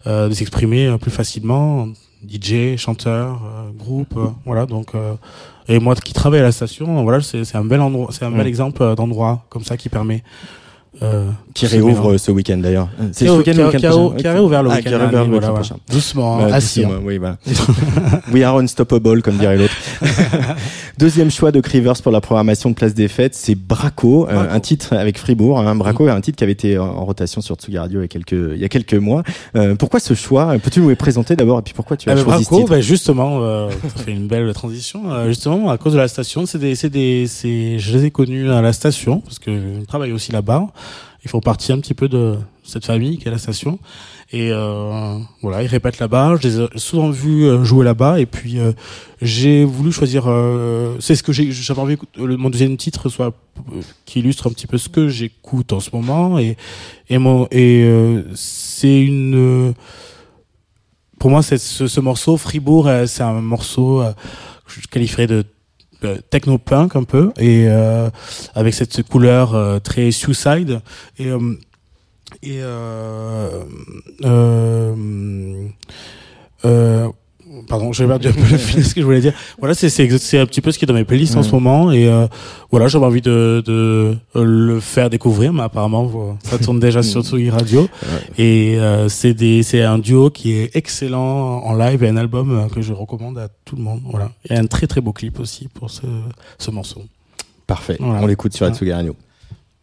euh, de s'exprimer euh, plus facilement DJ, chanteur, euh, groupe, euh, voilà. Donc, euh, et moi qui travaille à la station, voilà, c'est c'est un bel endroit, c'est un bel exemple euh, d'endroit comme ça qui permet euh, Qui réouvre ce week-end d'ailleurs. C'est ce a- week-end week-end qui a- réouvert le week-end week-end voilà. Doucement, Ouais, assis. doucement, oui, voilà. [LAUGHS] We are unstoppable, comme dirait l'autre. [LAUGHS] Deuxième choix de Crivers pour la programmation de Place des Fêtes, c'est Braco, euh, un titre avec Fribourg. Hein. Braco est un titre qui avait été en- rotation sur Tsugi Radio il y a quelques, il y a quelques mois. Euh, pourquoi ce choix? Peux-tu nous les présenter d'abord? Et puis pourquoi tu as Ah, choisi ce Braco, titre? bah, justement, euh, ça fait une belle transition. Euh, justement, à cause de la station, c'est des, c'est des, c'est, je les ai connus à la station parce que je travaille aussi là-bas. Ils font partie un petit peu de cette famille qui est la station. Et euh, voilà, ils répètent là-bas. Je les ai souvent vus euh, jouer là-bas. Et puis euh, j'ai voulu choisir. euh, c'est ce que j'ai. J'avais envie que mon deuxième titre soit euh, qui illustre un petit peu ce que j'écoute en ce moment. Et et mon et euh, c'est une pour moi, c'est ce, ce morceau, Fribourg, c'est un morceau que je qualifierais de techno-punk un peu, et euh, avec cette couleur euh, très suicide. Et, euh, et euh, euh, euh, pardon, j'ai perdu un peu le fil de ce que je voulais dire. Voilà, c'est c'est un petit peu ce qui est dans mes playlists en ce moment, et euh, voilà, j'avais envie de, de euh, le faire découvrir, mais apparemment, voilà, ça tourne déjà [LAUGHS] sur Tsugi Radio. Et euh, c'est des c'est un duo qui est excellent en live et un album euh, que je recommande à tout le monde. Voilà. Et un très très beau clip aussi pour ce ce morceau. Parfait. Voilà. On l'écoute sur la Ouais. Tsugi Radio.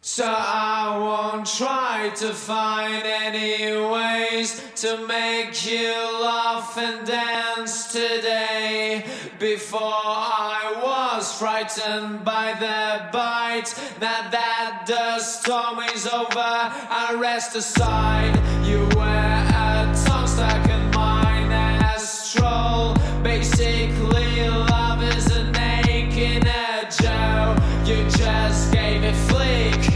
So I won't try to find any ways to make you laugh and dance today. Before I was frightened by the bite. Now that the storm is over, I rest aside. You were a tongue stuck in mine troll. Basically, love is a a Joe. You just gave a flick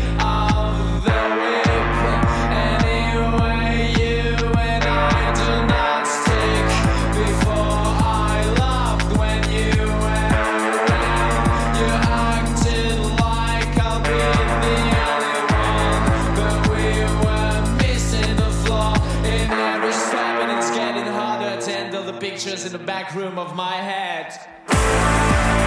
the back room of my head.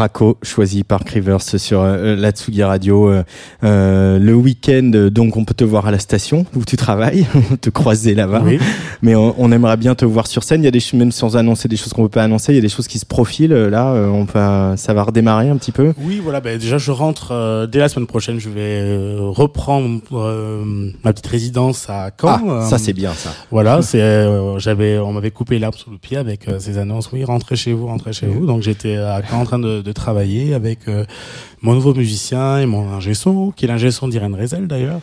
sera Choisi par Crivers sur euh, la Tsugi Radio. Euh, euh, le week-end, euh, donc on peut te voir à la station où tu travailles, [LAUGHS] te croiser là-bas. Oui. Mais on, on aimerait bien te voir sur scène. Il y a des choses, même sans annoncer des choses qu'on peut pas annoncer, il y a des choses qui se profilent. euh, Là, euh, on va, ça va redémarrer un petit peu. Oui, voilà. Ben, déjà, je rentre euh, dès la semaine prochaine. Je vais euh, reprendre euh, ma petite résidence à Caen. ah, Euh, ça c'est bien ça. Voilà, c'est euh, j'avais on m'avait coupé l'herbe sous le pied avec euh, ces annonces. Oui, rentrez chez vous, rentrez chez vous. Donc j'étais à Caen en train de, de travailler avec euh, mon nouveau musicien et mon ingé son, qui est l'ingé son d'Irène Rezel d'ailleurs.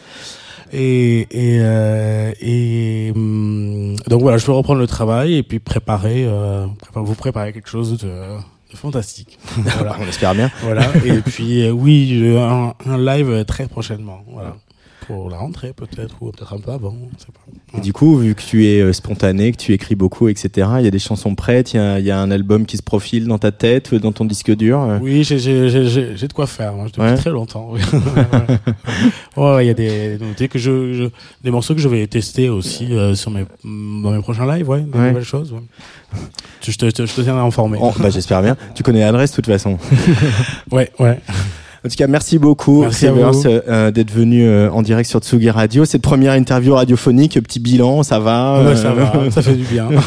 Et et, euh, et hum, donc voilà, je vais reprendre le travail et puis préparer, euh, vous préparer quelque chose de, de fantastique. [LAUGHS] voilà. On espère bien. Voilà. Et puis euh, oui, un, un live très prochainement. Voilà. Pour la rentrée peut-être ou peut-être un peu avant. pas. Et du coup, vu que tu es euh, spontané, que tu écris beaucoup, etc., il y a des chansons prêtes, il y a, il y a un album qui se profile dans ta tête, euh, dans ton disque dur. euh. Oui, j'ai de quoi faire moi, depuis Ouais. très longtemps. oui. [LAUGHS] ouais, ouais, il y a des nouveautés que je, je des morceaux que je vais tester aussi euh, sur mes dans mes prochains lives, ouais, des Ouais. nouvelles choses. Je te, te- je te tiendrai informé. Oh, bah, j'espère bien. Tu connais l'adresse de toute façon. [LAUGHS] Ouais, ouais. En tout cas, merci beaucoup, Merci vous. euh, d'être venu euh, en direct sur Tsugi Radio. Cette première interview radiophonique, petit bilan, ça va Ouais, euh, ça va, [LAUGHS] ça fait du bien. [LAUGHS]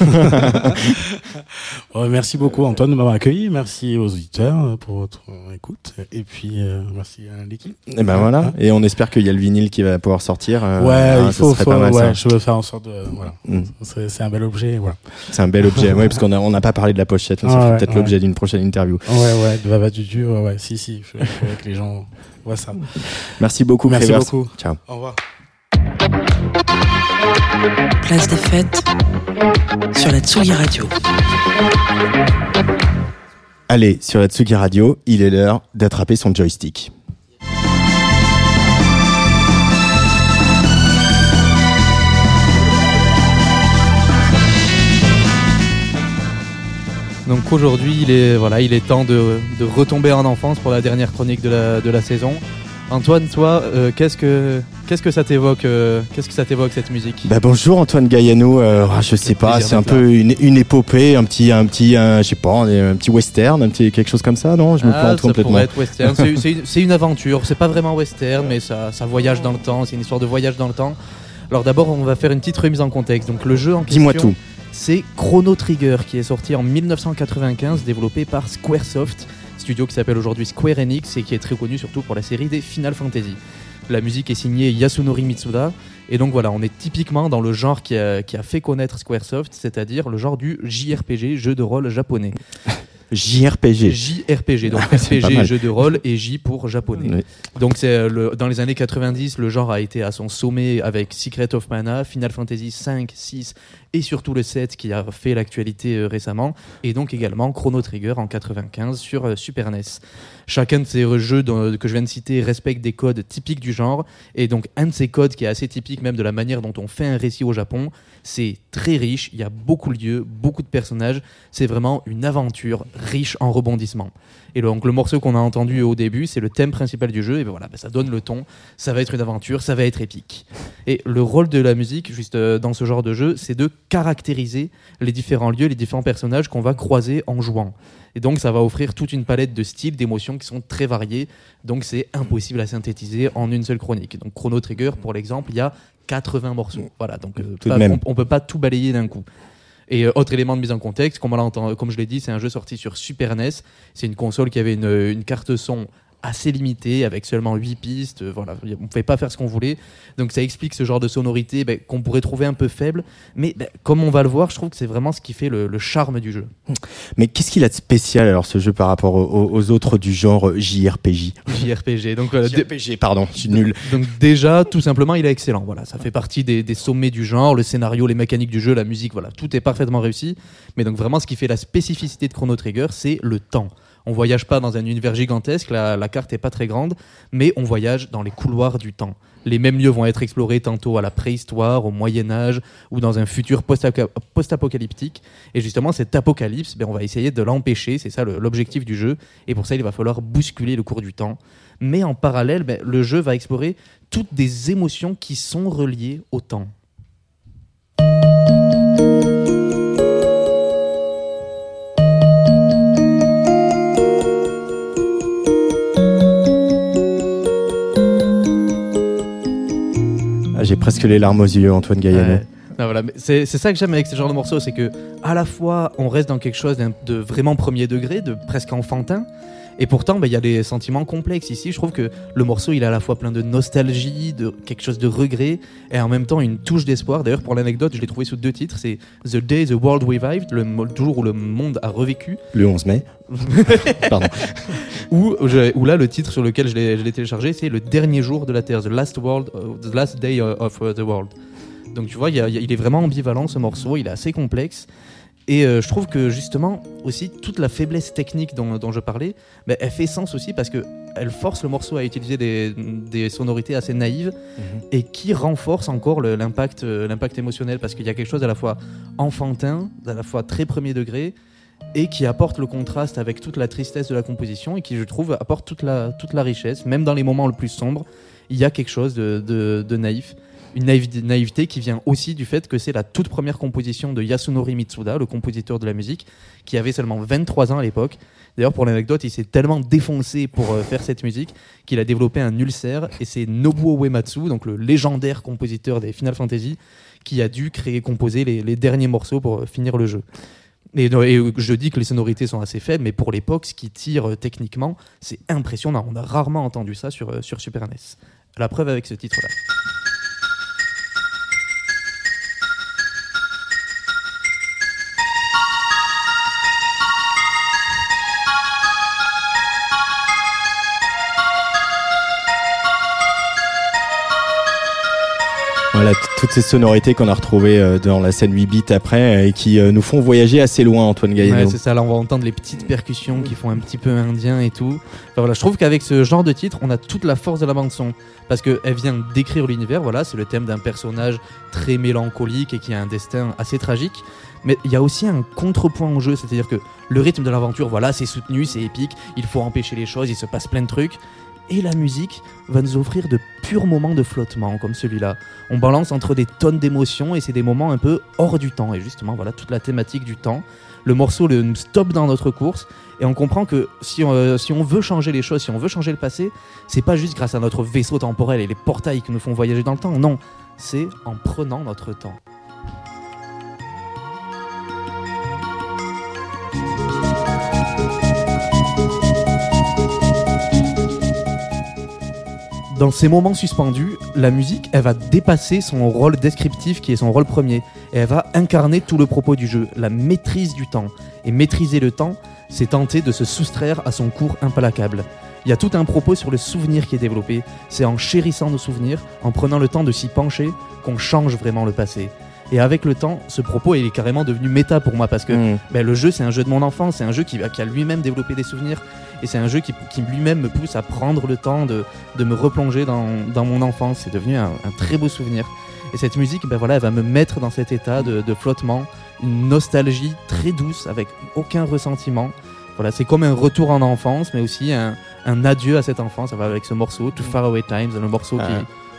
Merci beaucoup Antoine de m'avoir accueilli. Merci aux auditeurs euh, pour votre euh, écoute. Et puis euh, merci à l'équipe. Et ben voilà. Et on espère qu'il y a le vinyle qui va pouvoir sortir. euh, Ouais, ah, il ça faut, serait faut pas mal, ça. ouais, je veux faire en sorte de voilà. Mm. C'est un bel objet, voilà. C'est un bel objet. ouais, parce qu'on a, on n'a pas parlé de la pochette. ça Ah fait ouais, peut-être l'objet d'une prochaine interview. Ouais, ouais, de Vava Dudu, ouais, ouais, si, si, il faut que les gens voient ça. Merci beaucoup, Merci beaucoup. Ciao. Au revoir. Place des fêtes sur la Tsugi Radio. Allez, sur la Tsugi Radio, il est l'heure d'attraper son joystick. Donc aujourd'hui, il est, voilà, il est temps de, de retomber en enfance pour la dernière chronique de la, de la saison. Antoine, toi, euh, qu'est-ce que qu'est-ce que ça t'évoque euh, Qu'est-ce que ça t'évoque cette musique? Bah bonjour Antoine Gaillano. Euh, Ah, je sais pas, c'est un peu une, une épopée, un petit, un petit, un, je sais pas, un petit western, un petit quelque chose comme ça, non? Je me Ah, plante complètement. pourrait être western. C'est- une, c'est une aventure. C'est pas vraiment western, mais ça, ça voyage dans le temps. C'est une histoire de voyage dans le temps. Alors d'abord, on va faire une petite remise en contexte. Donc le jeu en question, Dis-moi tout. C'est Chrono Trigger qui est sorti en 1995, développé par Squaresoft, studio qui s'appelle aujourd'hui Square Enix et qui est très connu surtout pour la série des Final Fantasy. La musique est signée Yasunori Mitsuda et donc voilà, on est typiquement dans le genre qui a, qui a fait connaître Squaresoft, c'est-à-dire le genre du JRPG, jeu de rôle japonais. [LAUGHS] JRPG. JRPG, donc [LAUGHS] RPG, jeu de rôle, et J pour japonais. Oui. Donc c'est euh, le, dans les années 90, le genre a été à son sommet avec Secret of Mana, Final Fantasy 5, 6 et surtout le 7 qui a fait l'actualité euh, récemment, et donc également Chrono Trigger en 95 sur euh, Super NES. Chacun de ces euh, jeux que je viens de citer respecte des codes typiques du genre, et donc un de ces codes qui est assez typique même de la manière dont on fait un récit au Japon, c'est très riche, il y a beaucoup de lieux, beaucoup de personnages, c'est vraiment une aventure riche en rebondissements. Et donc le morceau qu'on a entendu au début, c'est le thème principal du jeu, et ben voilà, ben ça donne le ton, ça va être une aventure, ça va être épique. Et le rôle de la musique, juste euh, dans ce genre de jeu, c'est de caractériser les différents lieux, les différents personnages qu'on va croiser en jouant. Et donc ça va offrir toute une palette de styles, d'émotions qui sont très variées, donc c'est impossible à synthétiser en une seule chronique. Donc Chrono Trigger, pour l'exemple, il y a 80 morceaux. Voilà, donc euh, pas- on, on peut pas tout balayer d'un coup. Et euh, autre élément de mise en contexte, comme, comme je l'ai dit, c'est un jeu sorti sur Super NES. C'est une console qui avait une, une carte son assez limitée, avec seulement 8 pistes. euh, Voilà, on ne pouvait pas faire ce qu'on voulait. Donc ça explique ce genre de sonorité ben, qu'on pourrait trouver un peu faible. Mais ben, comme on va le voir, je trouve que c'est vraiment ce qui fait le, le charme du jeu. Mais qu'est-ce qu'il a de spécial alors ce jeu par rapport aux, autres du genre JRPG JRPG. Donc, euh, JRPG, pardon, je suis nul. Donc déjà, tout simplement, il est excellent. Voilà, ça fait partie des, des sommets du genre, le scénario, les mécaniques du jeu, la musique, voilà, tout est parfaitement réussi. Mais donc vraiment, ce qui fait la spécificité de Chrono Trigger, c'est le temps. On voyage pas dans un univers gigantesque, la, carte est pas très grande, mais on voyage dans les couloirs du temps. Les mêmes lieux vont être explorés tantôt à la préhistoire, au Moyen Âge ou dans un futur post-apocalyptique. Et justement, cet apocalypse, ben, on va essayer de l'empêcher, c'est ça l'objectif du jeu. Et pour ça, il va falloir bousculer le cours du temps. Mais en parallèle, ben, le jeu va explorer toutes des émotions qui sont reliées au temps. Presque les larmes aux yeux, Antoine Gaillano. Voilà, c'est ça que j'aime avec ce genre de morceaux, c'est que à la fois on reste dans quelque chose de vraiment premier degré, de presque enfantin, et pourtant bah, il y a des sentiments complexes ici. Je trouve que le morceau il est à la fois plein de nostalgie, de quelque chose de regret, et en même temps une touche d'espoir. D'ailleurs pour l'anecdote, je l'ai trouvé sous deux titres, c'est The Day the World Revived, le jour où le monde a revécu, Le 11 mai. [LAUGHS] Pardon. ou là le titre sur lequel je l'ai téléchargé, c'est le dernier jour de la Terre, The Last World, uh, The Last Day of uh, the World. Donc tu vois, y a- il est vraiment ambivalent ce morceau, il est assez complexe. Et euh, je trouve que justement, aussi, toute la faiblesse technique dont, dont je parlais, ben, elle fait sens aussi parce que elle force le morceau à utiliser des, des sonorités assez naïves et qui renforce encore euh, l'impact émotionnel parce qu'il y a quelque chose à la fois enfantin, à la fois très premier degré et qui apporte le contraste avec toute la tristesse de la composition et qui, je trouve, apporte toute la, toute la richesse, même dans les moments le plus sombres, il y a quelque chose de, de- de naïf. Une naïv- naïveté qui vient aussi du fait que c'est la toute première composition de Yasunori Mitsuda, le compositeur de la musique, qui avait seulement 23 ans à l'époque. D'ailleurs, pour l'anecdote, il s'est tellement défoncé pour euh, faire cette musique qu'il a développé un ulcère et c'est Nobuo Uematsu, donc le légendaire compositeur des Final Fantasy, qui a dû créer, composer les, derniers morceaux pour euh, finir le jeu. Et, et je dis que les sonorités sont assez faibles, mais pour l'époque, ce qui tire euh, techniquement, c'est impressionnant. On a rarement entendu ça sur, euh, sur Super NES. La preuve avec ce titre-là. Voilà, toutes ces sonorités qu'on a retrouvées euh, dans la scène 8 bits après euh, et qui euh, nous font voyager assez loin, Antoine. Ouais, c'est ça, là on va entendre les petites percussions qui font un petit peu indien et tout. Enfin, voilà, je trouve qu'avec ce genre de titre, on a toute la force de la bande son parce qu'elle vient décrire l'univers. Voilà, c'est le thème d'un personnage très mélancolique et qui a un destin assez tragique. Mais il y a aussi un contrepoint au jeu, c'est-à-dire que le rythme de l'aventure, voilà, c'est soutenu, c'est épique, il faut empêcher les choses, il se passe plein de trucs. Et la musique va nous offrir de purs moments de flottement comme celui-là. On balance entre des tonnes d'émotions et c'est des moments un peu hors du temps. Et justement, voilà toute la thématique du temps. Le morceau le, nous stoppe dans notre course et on comprend que si on, euh, si on veut changer les choses, si on veut changer le passé, c'est pas juste grâce à notre vaisseau temporel et les portails qui nous font voyager dans le temps. Non, c'est en prenant notre temps. Dans ces moments suspendus, la musique, elle va dépasser son rôle descriptif qui est son rôle premier. Et elle va incarner tout le propos du jeu, la maîtrise du temps. Et maîtriser le temps, c'est tenter de se soustraire à son cours implacable. Il y a tout un propos sur le souvenir qui est développé. C'est en chérissant nos souvenirs, en prenant le temps de s'y pencher, qu'on change vraiment le passé. Et avec le temps, ce propos il est carrément devenu méta pour moi parce que Mmh. ben, le jeu, c'est un jeu de mon enfance, c'est un jeu qui, qui a lui-même développé des souvenirs, et c'est un jeu qui, qui lui-même me pousse à prendre le temps de, de me replonger dans, dans mon enfance. C'est devenu un, un très beau souvenir. Et cette musique, ben voilà, elle va me mettre dans cet état de, de flottement, une nostalgie très douce, avec aucun ressentiment. Voilà, c'est comme un retour en enfance, mais aussi un, un adieu à cette enfance. Ça va avec ce morceau, To Far Away Times, le morceau Ah. qui,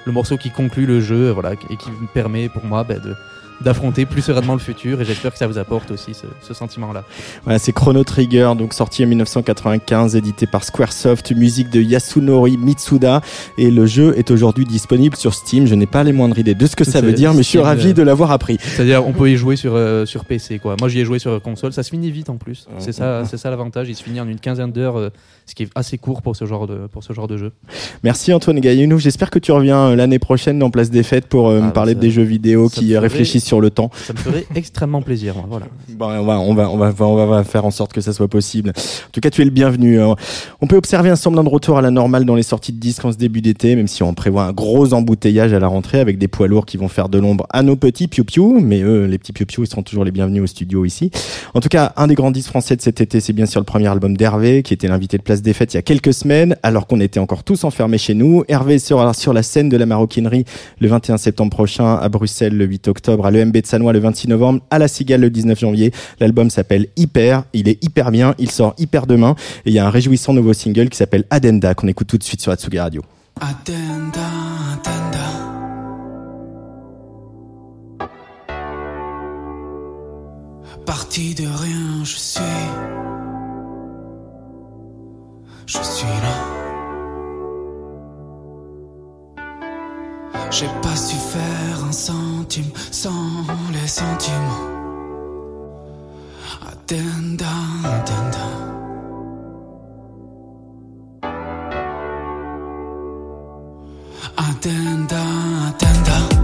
le morceau qui conclut le jeu, voilà, et qui me permet pour moi ben, de d'affronter plus sereinement le futur et j'espère que ça vous apporte aussi ce, ce sentiment-là. Voilà, c'est Chrono Trigger, donc sorti en 1995, édité par Squaresoft, musique de Yasunori Mitsuda. Et le jeu est aujourd'hui disponible sur Steam. Je n'ai pas les moindres idées de ce que ça veut dire, mais je suis ravi euh, de l'avoir appris. C'est-à-dire on peut y jouer sur, euh, sur PC quoi. Moi j'y ai joué sur console, ça se finit vite en plus. C'est ça, c'est ça l'avantage, il se finit en une quinzaine d'heures, euh, ce qui est assez court pour ce genre de, pour ce genre de jeu. Merci Antoine Gaillenou. J'espère que tu reviens euh, l'année prochaine dans Place des Fêtes pour Ah, me parler ça- des jeux vidéo qui réfléchissent sur le temps. Ça me ferait [LAUGHS] extrêmement plaisir. Voilà. Bon, on va, on va, on va, on va faire en sorte que ça soit possible. En tout cas, tu es le bienvenu. hein. On peut observer un semblant de retour à la normale dans les sorties de disques en ce début d'été, même si on prévoit un gros embouteillage à la rentrée avec des poids lourds qui vont faire de l'ombre à nos petits piou-piou. Mais eux, les petits piou-piou, ils seront toujours les bienvenus au studio ici. En tout cas, un des grands disques français de cet été, c'est bien sûr le premier album d'Hervé, qui était l'invité de Place des Fêtes il y a quelques semaines, alors qu'on était encore tous enfermés chez nous. Hervé sera sur la scène de la maroquinerie le 21 septembre prochain, à Bruxelles le 8 octobre, à l'EMB de Sanois le 26 novembre, à la Cigale le 19 janvier. L'album s'appelle Hyper, il est hyper bien, il sort hyper demain, et il y a un réjouissant nouveau single qui s'appelle Adenda, qu'on écoute tout de suite sur Atsugi Radio. Je suis. Je suis là. J'ai pas su faire un centime sans les sentiments. Addenda, addenda. Addenda, addenda.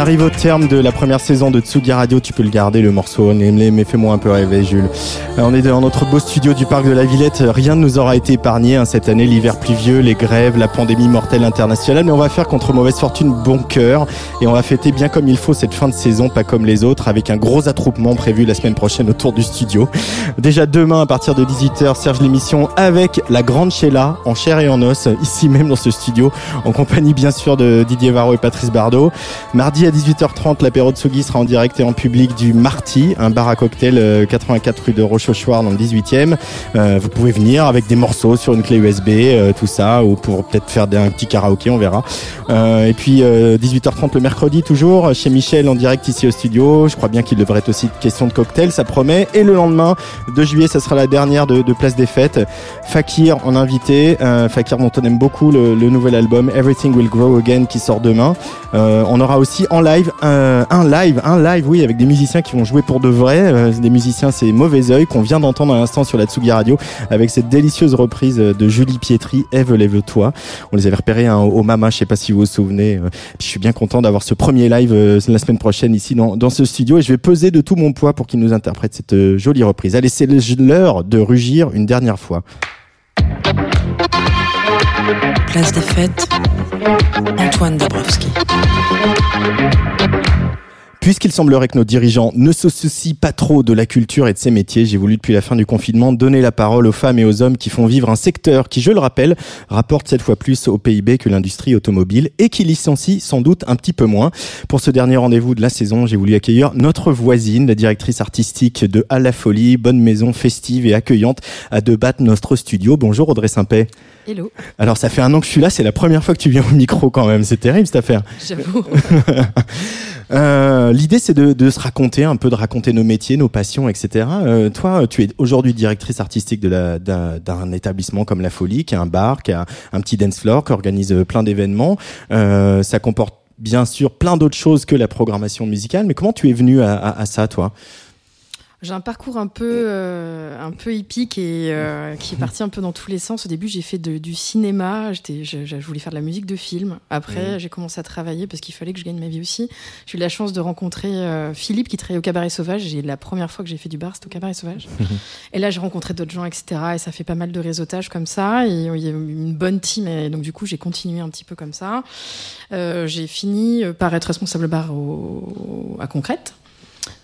Arrive au terme de la première saison de Tsugi Radio. Tu peux le garder, le morceau. Mais, fais-moi un peu rêver, Jules. Euh, On est dans notre beau studio du parc de la Villette. Rien ne nous aura été épargné hein, cette année. L'hiver pluvieux, les grèves, la pandémie mortelle internationale. Mais on va faire contre mauvaise fortune bon cœur. Et on va fêter bien comme il faut cette fin de saison, pas comme les autres, avec un gros attroupement prévu la semaine prochaine autour du studio. Déjà demain, à partir de 18h, Serge l'émission avec la grande Sheila, en chair et en os, ici même dans ce studio, en compagnie bien sûr de Didier Varro et Patrice Bardot. Mardi à 18h30, l'apéro de Sogi sera en direct et en public du Marty, un bar à cocktail euh, 84 rue de Rochechouart dans le 18e. Euh, vous pouvez venir avec des morceaux sur une clé USB, euh, tout ça, ou pour peut-être faire un petit karaoké, on verra. Euh, et puis euh, 18h30 le mercredi toujours chez Michel en direct ici au studio. Je crois bien qu'il devrait être aussi question de cocktail, ça promet. Et le lendemain, 2 juillet, ça sera la dernière de, de Place des Fêtes. Fakir en invité, euh, Fakir dont on aime beaucoup le, le nouvel album Everything Will Grow Again qui sort demain. Euh, on aura aussi en live un, un live, un live, oui, avec des musiciens qui vont jouer pour de vrai. Euh, des musiciens, c'est Mauvais Oeil qu'on vient d'entendre à l'instant sur la Tsugi Radio avec cette délicieuse reprise de Julie Pietri, Eve lève-toi. On les avait repérés hein, au Mama, je sais pas si vous vous souvenez. Euh, je suis bien content d'avoir ce premier live euh, la semaine prochaine ici dans, ce studio et je vais peser de tout mon poids pour qu'ils nous interprètent cette euh, jolie reprise. Allez, c'est l'heure de rugir une dernière fois. Place des fêtes, Antoine Dabrowski. Puisqu'il semblerait que nos dirigeants ne se soucient pas trop de la culture et de ses métiers, j'ai voulu depuis la fin du confinement donner la parole aux femmes et aux hommes qui font vivre un secteur qui, je le rappelle, rapporte cette fois plus au PIB que l'industrie automobile et qui licencie sans doute un petit peu moins. Pour ce dernier rendez-vous de la saison, j'ai voulu accueillir notre voisine, la directrice artistique de À la Folie, bonne maison festive et accueillante à deux battes notre studio. Bonjour Audrey Saint-Pé. Hello, Alors ça fait un an que je suis là, c'est la première fois que tu viens au micro quand même, c'est terrible cette affaire. j'avoue. [LAUGHS] Euh, L'idée, c'est de, de se raconter un peu, de raconter nos métiers, nos passions, etc. Euh, toi, tu es aujourd'hui directrice artistique d'un établissement comme La Folie, qui est un bar, qui a un petit dance floor, qui organise euh, plein d'événements. Euh, ça comporte bien sûr plein d'autres choses que la programmation musicale. Mais comment tu es venu à, à- à ça, toi? J'ai un parcours un peu, euh, un peu hippique et euh, qui est parti un peu dans tous les sens. Au début, j'ai fait de- du cinéma. J'étais, je, je voulais faire de la musique de film. Après, j'ai commencé à travailler parce qu'il fallait que je gagne ma vie aussi. J'ai eu la chance de rencontrer euh, Philippe qui travaillait au Cabaret Sauvage. Et la première fois que j'ai fait du bar, c'était au Cabaret Sauvage. et là, j'ai rencontré d'autres gens, etc. Et ça fait pas mal de réseautage comme ça. Et il y a une bonne team. Et donc, du coup, j'ai continué un petit peu comme ça. Euh, j'ai fini par être responsable bar au- à Concrète.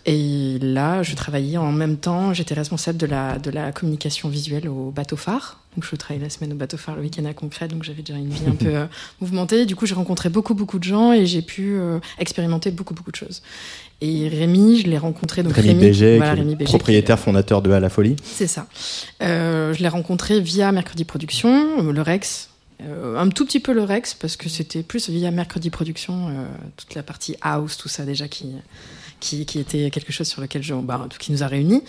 Et là, je travaillais en même temps, j'étais responsable de la, de la communication visuelle au bateau phare. Donc, je travaillais la semaine au bateau phare, le week-end à Concrète, donc j'avais déjà une vie un [LAUGHS] peu euh, mouvementée. Du coup, j'ai rencontré beaucoup, beaucoup de gens et j'ai pu euh, expérimenter beaucoup, beaucoup de choses. Et Rémi, je l'ai rencontré. Donc Rémi voilà, Rémi Béget, qui- propriétaire fondateur de À la Folie. c'est ça. Euh, je l'ai rencontré via Mercredi Production, le Rex. Euh, un tout petit peu le Rex, parce que c'était plus via Mercredi Production, euh, toute la partie house, tout ça déjà qui, qui, qui était quelque chose sur lequel je, bah, qui nous a réunis.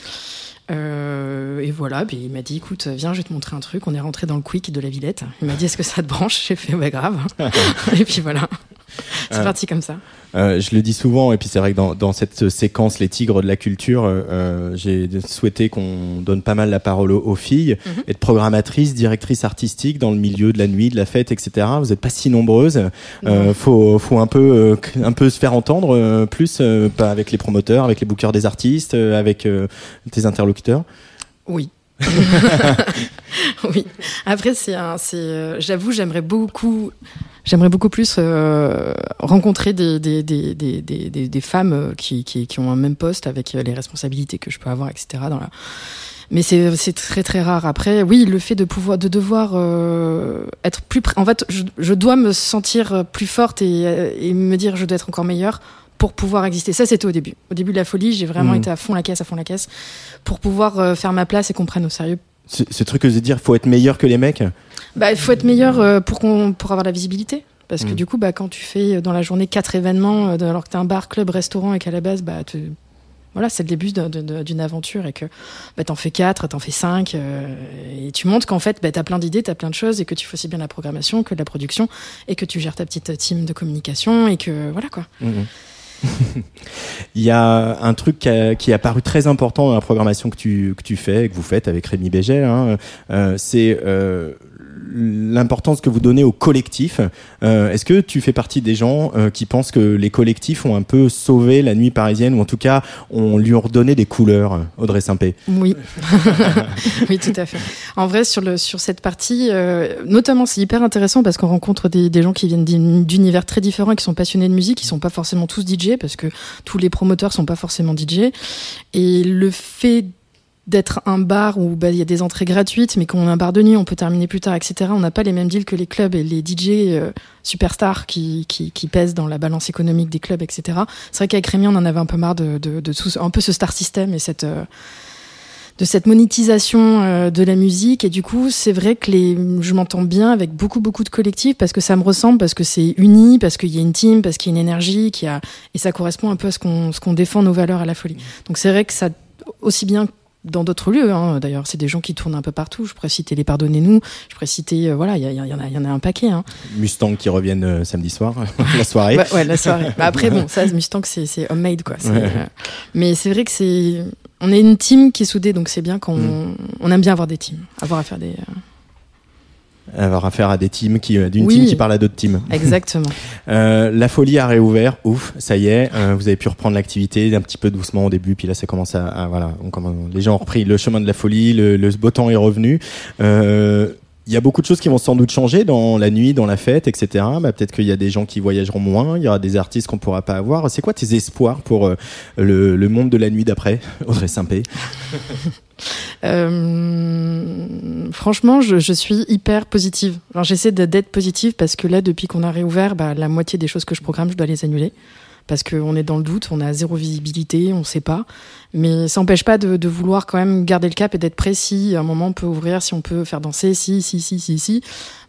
Euh, et voilà, puis il m'a dit écoute, viens, je vais te montrer un truc. On est rentré dans le quick de la Villette. Il m'a dit est-ce que ça te branche? [LAUGHS] J'ai fait ouais, grave. [LAUGHS] et puis voilà, c'est Euh, parti comme ça. Euh, je le dis souvent, et puis c'est vrai que dans, dans cette séquence Les Tigres de la Culture, euh, euh, j'ai souhaité qu'on donne pas mal la parole aux, aux filles, Mhm. être programmatrice, directrice artistique dans le milieu de la nuit, de la fête, etc. Vous n'êtes pas si nombreuses. Euh, faut, faut un peu, un peu se faire entendre plus, pas avec les promoteurs, avec les bookers des artistes, avec tes interlocuteurs. Oui. [LAUGHS] [LAUGHS] oui. Après, c'est c'est, j'avoue, j'aimerais beaucoup, j'aimerais beaucoup plus euh, rencontrer des, des, des, des, des, femmes euh, qui, qui, qui ont un même poste avec euh, les responsabilités que je peux avoir, etc. Dans la... Mais c'est, très très rare. Après, oui, le fait de pouvoir, de devoir euh, être plus, près- en fait, je, je dois me sentir plus forte et, et me dire je dois être encore meilleure pour pouvoir exister. Ça, c'était au début. Au début de la folie, j'ai vraiment Mhm. été à fond la caisse, à fond la caisse, pour pouvoir euh, faire ma place et qu'on prenne au sérieux. Ce, truc de dire, faut être meilleur que les mecs. Bah, il faut être meilleur euh, pour, qu'on, pour avoir la visibilité. Parce que Mhm. du coup, bah, quand tu fais euh, dans la journée quatre événements, euh, alors que tu un bar, club, restaurant et qu'à la base, bah, voilà, c'est le début de- de- de- d'une aventure et que bah, t'en fais quatre, t'en fais cinq, euh, et tu montres qu'en fait, bah, t'as plein d'idées, t'as plein de choses et que tu fais aussi bien la programmation que la production et que tu gères ta petite team de communication et que voilà quoi. Mhm. [LAUGHS] Il y a un truc qui, a- qui est apparu très important dans la programmation que tu, que tu fais, que vous faites avec Rémi Béget, hein, euh, c'est euh, l'importance que vous donnez au collectif. Euh, Est-ce que tu fais partie des gens euh, qui pensent que les collectifs ont un peu sauvé la nuit parisienne, ou en tout cas, on lui ont redonné des couleurs, Audrey Simpé Oui, [LAUGHS] oui, tout à fait. En vrai, sur, le, sur cette partie, euh, notamment, c'est hyper intéressant parce qu'on rencontre des, des gens qui viennent d'uni- d'univers très différents et qui sont passionnés de musique, qui sont pas forcément tous DJ parce que tous les promoteurs sont pas forcément DJ. Et le fait d'être un bar où bah, il y a des entrées gratuites, mais qu'on a un bar de nuit, on peut terminer plus tard, etc. On n'a pas les mêmes deals que les clubs et les DJ euh, superstars qui, qui, pèsent dans la balance économique des clubs, etc. C'est vrai qu'avec Rémi, on en avait un peu marre de, de, de tout, un peu ce star system et cette euh, de cette monétisation euh, de la musique et du coup c'est vrai que les je m'entends bien avec beaucoup beaucoup de collectifs parce que ça me ressemble parce que c'est uni parce qu'il y a une team parce qu'il y a une énergie qui a et ça correspond un peu à ce qu'on ce qu'on défend nos valeurs à la folie donc c'est vrai que ça aussi bien dans d'autres lieux, hein, d'ailleurs, c'est des gens qui tournent un peu partout. Je pourrais citer les Pardonnez-nous, je pourrais citer, euh, voilà, il y, en a, il y en a un paquet. Hein. Mustang qui reviennent euh, samedi soir, [LAUGHS] la soirée. Ouais, ouais, la soirée. [LAUGHS] Bah après, bon, ça, Mustang, c'est homemade, quoi. Ouais. euh, Mais c'est vrai que c'est. On est une team qui est soudée, donc c'est bien qu'on Mm. on aime bien avoir des teams, avoir à faire des. Avoir affaire à des teams qui, euh, d'une Oui. team qui parle à d'autres teams. [LAUGHS] Exactement. Euh, la folie a réouvert, ouf, ça y est, euh, vous avez pu reprendre l'activité un petit peu doucement au début, puis là ça commence à, à- voilà, on commence- les gens ont repris le chemin de la folie, le, le beau temps est revenu. Euh, il y a beaucoup de choses qui vont sans doute changer dans la nuit, dans la fête, etc. Bah, peut-être qu'il y a des gens qui voyageront moins, il y aura des artistes qu'on pourra pas avoir. C'est quoi tes espoirs pour euh, le, le monde de la nuit d'après, [LAUGHS] Audrey Simpé Euh, franchement, je, je suis hyper positive. Alors, j'essaie d'être positive parce que là, depuis qu'on a réouvert, bah, la moitié des choses que je programme, je dois les annuler. Parce qu'on est dans le doute, on a zéro visibilité, on sait pas. Mais ça n'empêche pas de, de vouloir quand même garder le cap et d'être prêt si à un moment on peut ouvrir, si on peut faire danser, si, si, si, si, si.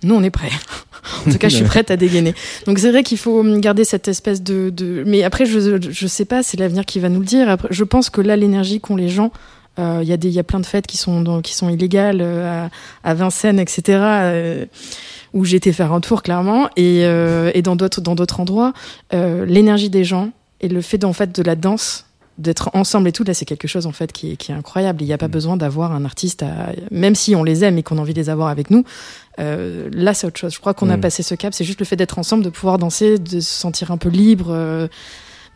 Nous, on est prêts. [LAUGHS] en tout cas, je suis prête à dégainer. Donc c'est vrai qu'il faut garder cette espèce de... de... Mais après, je, je sais pas, c'est l'avenir qui va nous le dire. Après, je pense que là, l'énergie qu'ont les gens, euh, il y a des, il y a plein de fêtes qui sont dans- qui sont illégales euh, à, à Vincennes, etc. euh, où été faire un tour clairement et, euh, et dans d'autres dans d'autres endroits, euh, l'énergie des gens et le fait en fait de la danse d'être ensemble et tout là c'est quelque chose en fait qui est, qui est incroyable il n'y a pas besoin d'avoir un artiste à... même si on les aime et qu'on a envie de les avoir avec nous euh, là c'est autre chose je crois qu'on a Mm. passé ce cap c'est juste le fait d'être ensemble de pouvoir danser de se sentir un peu libre euh,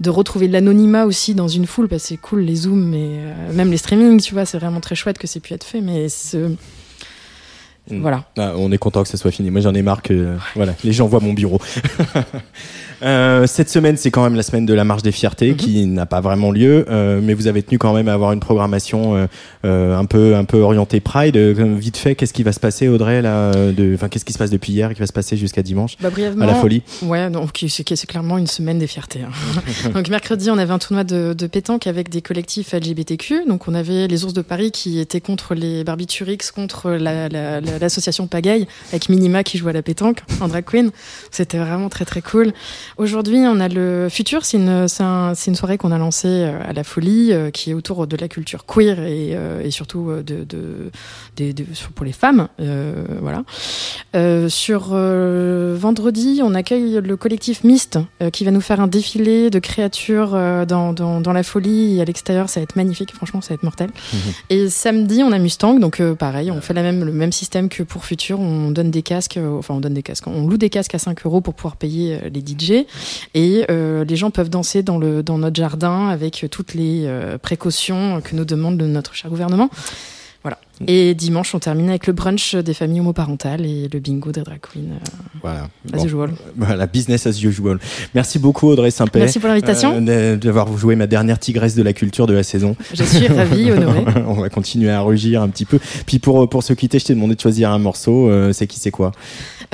de retrouver de l'anonymat aussi dans une foule parce que c'est cool les zooms mais euh, même les streamings tu vois c'est vraiment très chouette que c'est pu être fait mais ce... Mm. voilà Ah, on est content que ça soit fini. Moi, j'en ai marre que voilà, les gens voient mon bureau. [LAUGHS] Euh, cette semaine, c'est quand même la semaine de la marche des fiertés Mhm. qui n'a pas vraiment lieu, euh, mais vous avez tenu quand même à avoir une programmation euh, euh, un peu un peu orientée Pride. Euh, vite fait, qu'est-ce qui va se passer, Audrey là Enfin, qu'est-ce qui se passe depuis hier et qui va se passer jusqu'à dimanche Bah, brièvement, à la folie Ouais, donc c'est clairement une semaine des fiertés. hein. [LAUGHS] donc mercredi, on avait un tournoi de, de pétanque avec des collectifs LGBTQ. Donc on avait les ours de Paris qui étaient contre les Barbiturix, contre la- la- la- l'association Pagaille, avec Minima qui joue à la pétanque en drag queen. C'était vraiment très très cool. Aujourd'hui, on a le Futur, c'est une, un- soirée qu'on a lancée euh, à la folie, euh, qui est autour de la culture queer et, euh, et surtout de, pour les femmes. euh, voilà. Euh, sur euh, vendredi, on accueille le collectif Mist qui va nous faire un défilé de créatures dans, dans, dans la folie et à l'extérieur. Ça va être magnifique, franchement, ça va être mortel. Et samedi, on a Mustang, donc pareil, on fait la même, le même système que pour Futur. On donne des casques, enfin, on donne des casques, on loue des casques à 5 euros pour pouvoir payer les DJ. Et euh, les gens peuvent danser dans, le, dans notre jardin avec toutes les euh, précautions que nous demande le- notre cher gouvernement. Voilà. Et dimanche, on termine avec le brunch des familles homoparentales et le bingo des drag queens. euh, Voilà. as Bon. usual. Voilà, business as usual. Merci beaucoup, Audrey Simpé. Merci pour l'invitation. Euh, d'avoir joué ma dernière tigresse de la culture de la saison. Je suis ravie, [LAUGHS] honorée. On va continuer à rugir un petit peu. Puis pour, pour se quitter, je t'ai demandé de choisir un morceau. Euh, c'est qui, c'est quoi?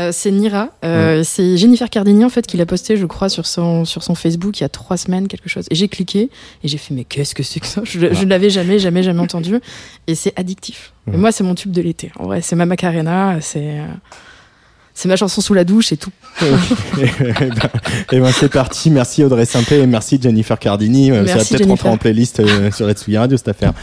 Euh, c'est Nira. Euh, C'est Jennifer Cardini en fait qui l'a posté, je crois, sur son sur son Facebook il y a trois semaines quelque chose. Et j'ai cliqué et j'ai fait mais qu'est-ce que c'est que ça? Je, ne l'avais jamais jamais jamais entendu et c'est addictif. Et moi c'est mon tube de l'été. En vrai c'est ma Macarena, c'est euh, c'est ma chanson sous la douche et tout. [LAUGHS] Eh ben, eh ben, c'est parti. Merci Audrey Simpé et merci Jennifer Cardini. Euh, ça va Merci, peut-être rentrer en playlist euh, sur la Tsugi Radio cette affaire.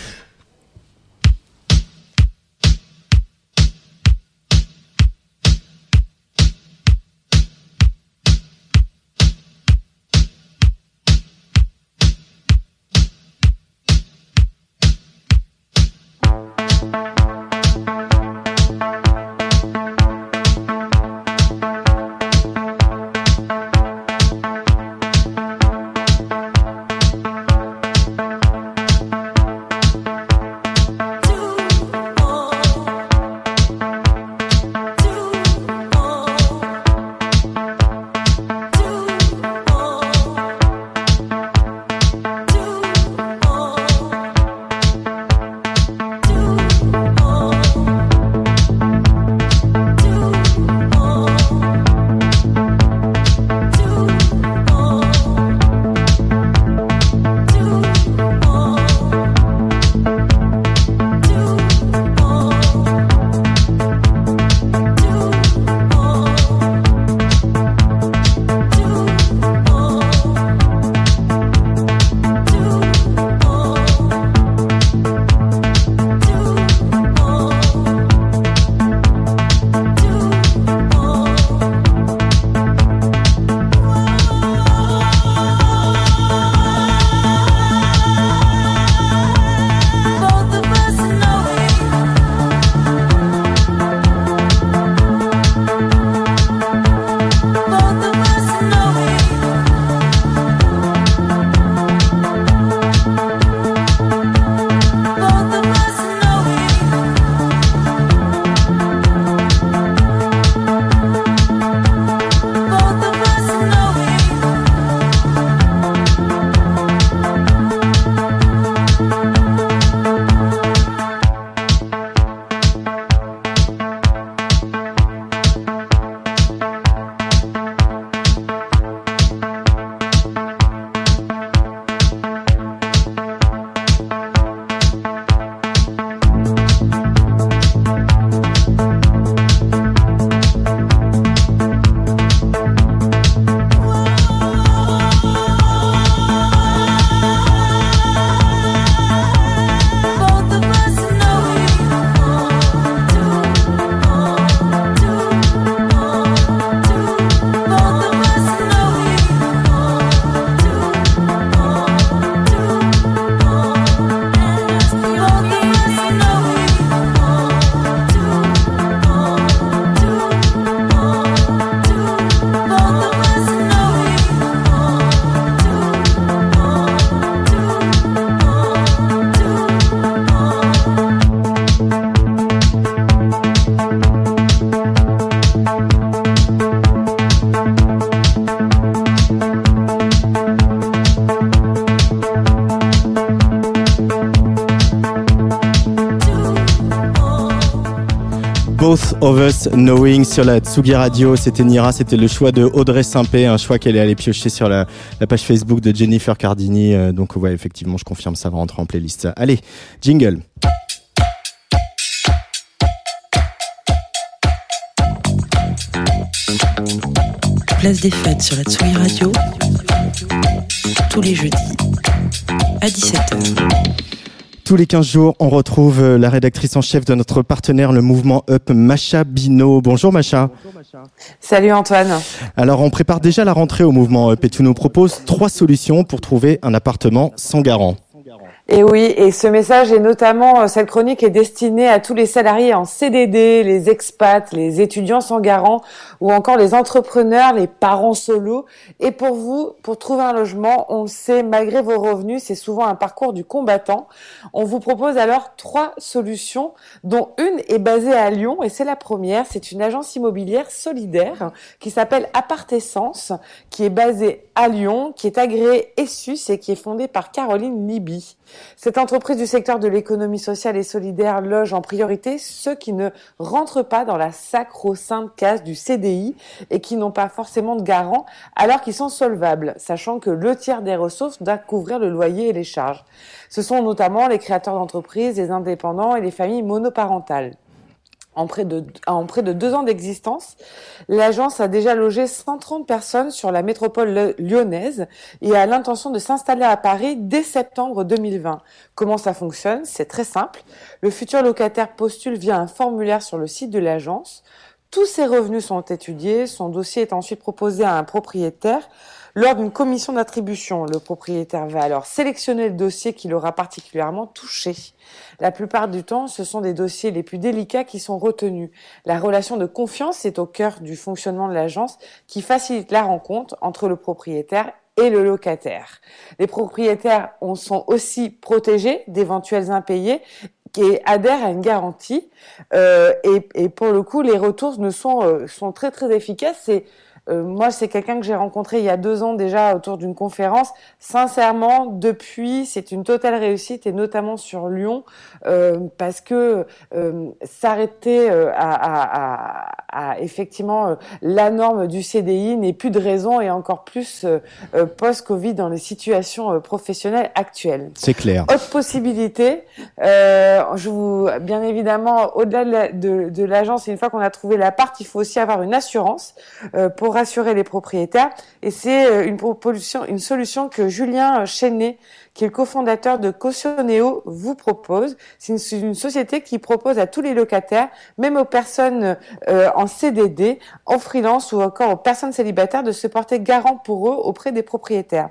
Knowing sur la Tsugi Radio. C'était Nira, c'était le choix de Audrey Simpé, un choix qu'elle est allée piocher sur la, la page Facebook de Jennifer Cardini. Euh, donc ouais, effectivement, je confirme, ça va rentrer en playlist. Allez, jingle. Place des fêtes sur la Tsugi Radio. Tous les jeudis à 17h. Tous les 15 jours, on retrouve euh, la rédactrice en chef de notre partenaire, le mouvement Up, Macha Bino. Bonjour Macha. Salut Antoine. Alors, on prépare déjà la rentrée au mouvement Up et tu nous proposes trois solutions pour trouver un appartement sans garant. Et oui, et ce message est notamment, euh, cette chronique est destinée à tous les salariés en CDD, les expats, les étudiants sans garant ou encore les entrepreneurs, les parents solos. Et pour vous, pour trouver un logement, on le sait, malgré vos revenus, c'est souvent un parcours du combattant. On vous propose alors trois solutions, dont une est basée à Lyon et c'est la première. C'est une agence immobilière solidaire qui s'appelle Apartessence, qui est basée à Lyon, qui est agréée ESSUS et qui est fondée par Caroline Libby. Cette entreprise du secteur de l'économie sociale et solidaire loge en priorité ceux qui ne rentrent pas dans la sacro-sainte case du CDI et qui n'ont pas forcément de garant alors qu'ils sont solvables, sachant que le tiers des ressources doit couvrir le loyer et les charges. Ce sont notamment les créateurs d'entreprises, les indépendants et les familles monoparentales. En près, de, en de deux ans d'existence, l'agence a déjà logé 130 personnes sur la métropole le- lyonnaise et a l'intention de s'installer à Paris dès septembre 2020. Comment ça fonctionne? C'est très simple. Le futur locataire postule via un formulaire sur le site de l'agence. Tous ses revenus sont étudiés, son dossier est ensuite proposé à un propriétaire. Lors d'une commission d'attribution, le propriétaire va alors sélectionner le dossier qui l'aura particulièrement touché. La plupart du temps, ce sont des dossiers les plus délicats qui sont retenus. La relation de confiance est au cœur du fonctionnement de l'agence qui facilite la rencontre entre le propriétaire et le locataire. Les propriétaires on- sont aussi protégés d'éventuels impayés qui adhèrent à une garantie euh, et, et pour le coup les retours ne sont euh, sont très très efficaces. C'est euh, moi, c'est quelqu'un que j'ai rencontré il y a deux ans déjà autour d'une conférence. Sincèrement, depuis, c'est une totale réussite et notamment sur Lyon euh, parce que euh, s'arrêter euh, à, à- à- à effectivement euh, la norme du CDI n'est plus de raison et encore plus euh, post-Covid dans les situations professionnelles actuelles. C'est clair. Autre possibilité, euh, je vous, bien évidemment, au-delà de la- de, de l'agence, une fois qu'on a trouvé l'appart, il faut aussi avoir une assurance euh, pour rassurer les propriétaires. Et c'est euh, une une solution que Julien Chenet, qui est le cofondateur de Cautioneo, vous propose. C'est une, c'est une société qui propose à tous les locataires, même aux personnes euh, en CDD, en freelance ou encore aux personnes célibataires, de se porter garant pour eux auprès des propriétaires.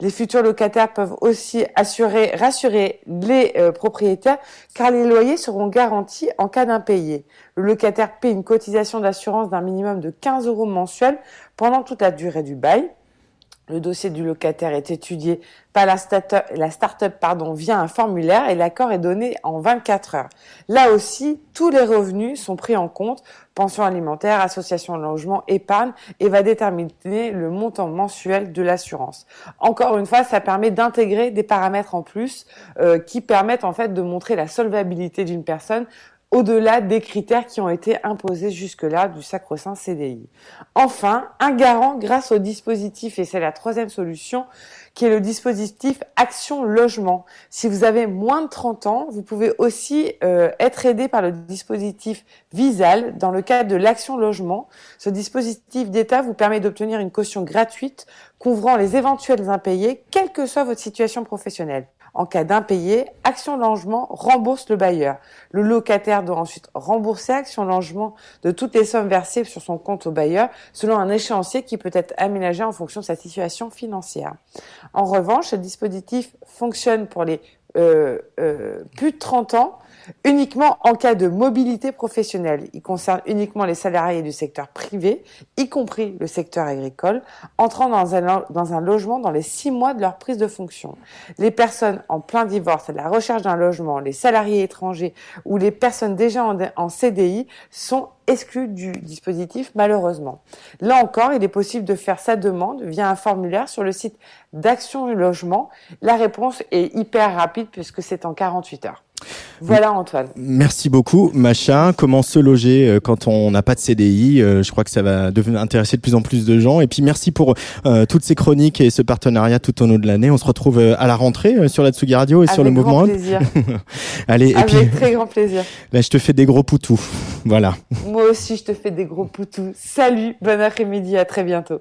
Les futurs locataires peuvent aussi assurer, rassurer les euh, propriétaires car les loyers seront garantis en cas d'impayé. Le locataire paie une cotisation d'assurance d'un minimum de 15 euros mensuels pendant toute la durée du bail. Le dossier du locataire est étudié par la start-up, la start-up, pardon, via un formulaire et l'accord est donné en 24 heures. Là aussi, tous les revenus sont pris en compte, pension alimentaire, association de logement, épargne, et va déterminer le montant mensuel de l'assurance. Encore une fois, ça permet d'intégrer des paramètres en plus euh, qui permettent en fait de montrer la solvabilité d'une personne au-delà des critères qui ont été imposés jusque-là du sacro-saint CDI. Enfin, un garant grâce au dispositif, et c'est la troisième solution, qui est le dispositif Action Logement. Si vous avez moins de 30 ans, vous pouvez aussi euh, être aidé par le dispositif Visal dans le cadre de l'Action Logement. Ce dispositif d'État vous permet d'obtenir une caution gratuite couvrant les éventuels impayés, quelle que soit votre situation professionnelle. En cas d'impayé, Action Logement rembourse le bailleur. Le locataire doit ensuite rembourser Action Logement de toutes les sommes versées sur son compte au bailleur selon un échéancier qui peut être aménagé en fonction de sa situation financière. En revanche, ce dispositif fonctionne pour les euh, euh, plus de 30 ans uniquement en cas de mobilité professionnelle. Il concerne uniquement les salariés du secteur privé, y compris le secteur agricole, entrant dans un, logement dans les six mois de leur prise de fonction. Les personnes en plein divorce, à la recherche d'un logement, les salariés étrangers ou les personnes déjà en, en CDI sont exclus du dispositif malheureusement. Là encore, il est possible de faire sa demande via un formulaire sur le site d'Action du Logement. La réponse est hyper rapide puisque c'est en 48 heures. Voilà Antoine. Merci beaucoup, Macha. Comment se loger euh, quand on n'a pas de CDI Euh, Je crois que ça va devenir intéresser de plus en plus de gens. Et puis merci pour euh, toutes ces chroniques et ce partenariat tout au long de l'année. On se retrouve à la rentrée sur la Tsugi Radio et sur le mouvement. grand Hub. plaisir. [LAUGHS] Allez, et Avec puis très grand plaisir. là, [LAUGHS] je te fais des gros poutous. [LAUGHS] Voilà. Moi aussi, je te fais des gros poutous. Salut, bon après-midi, à très bientôt.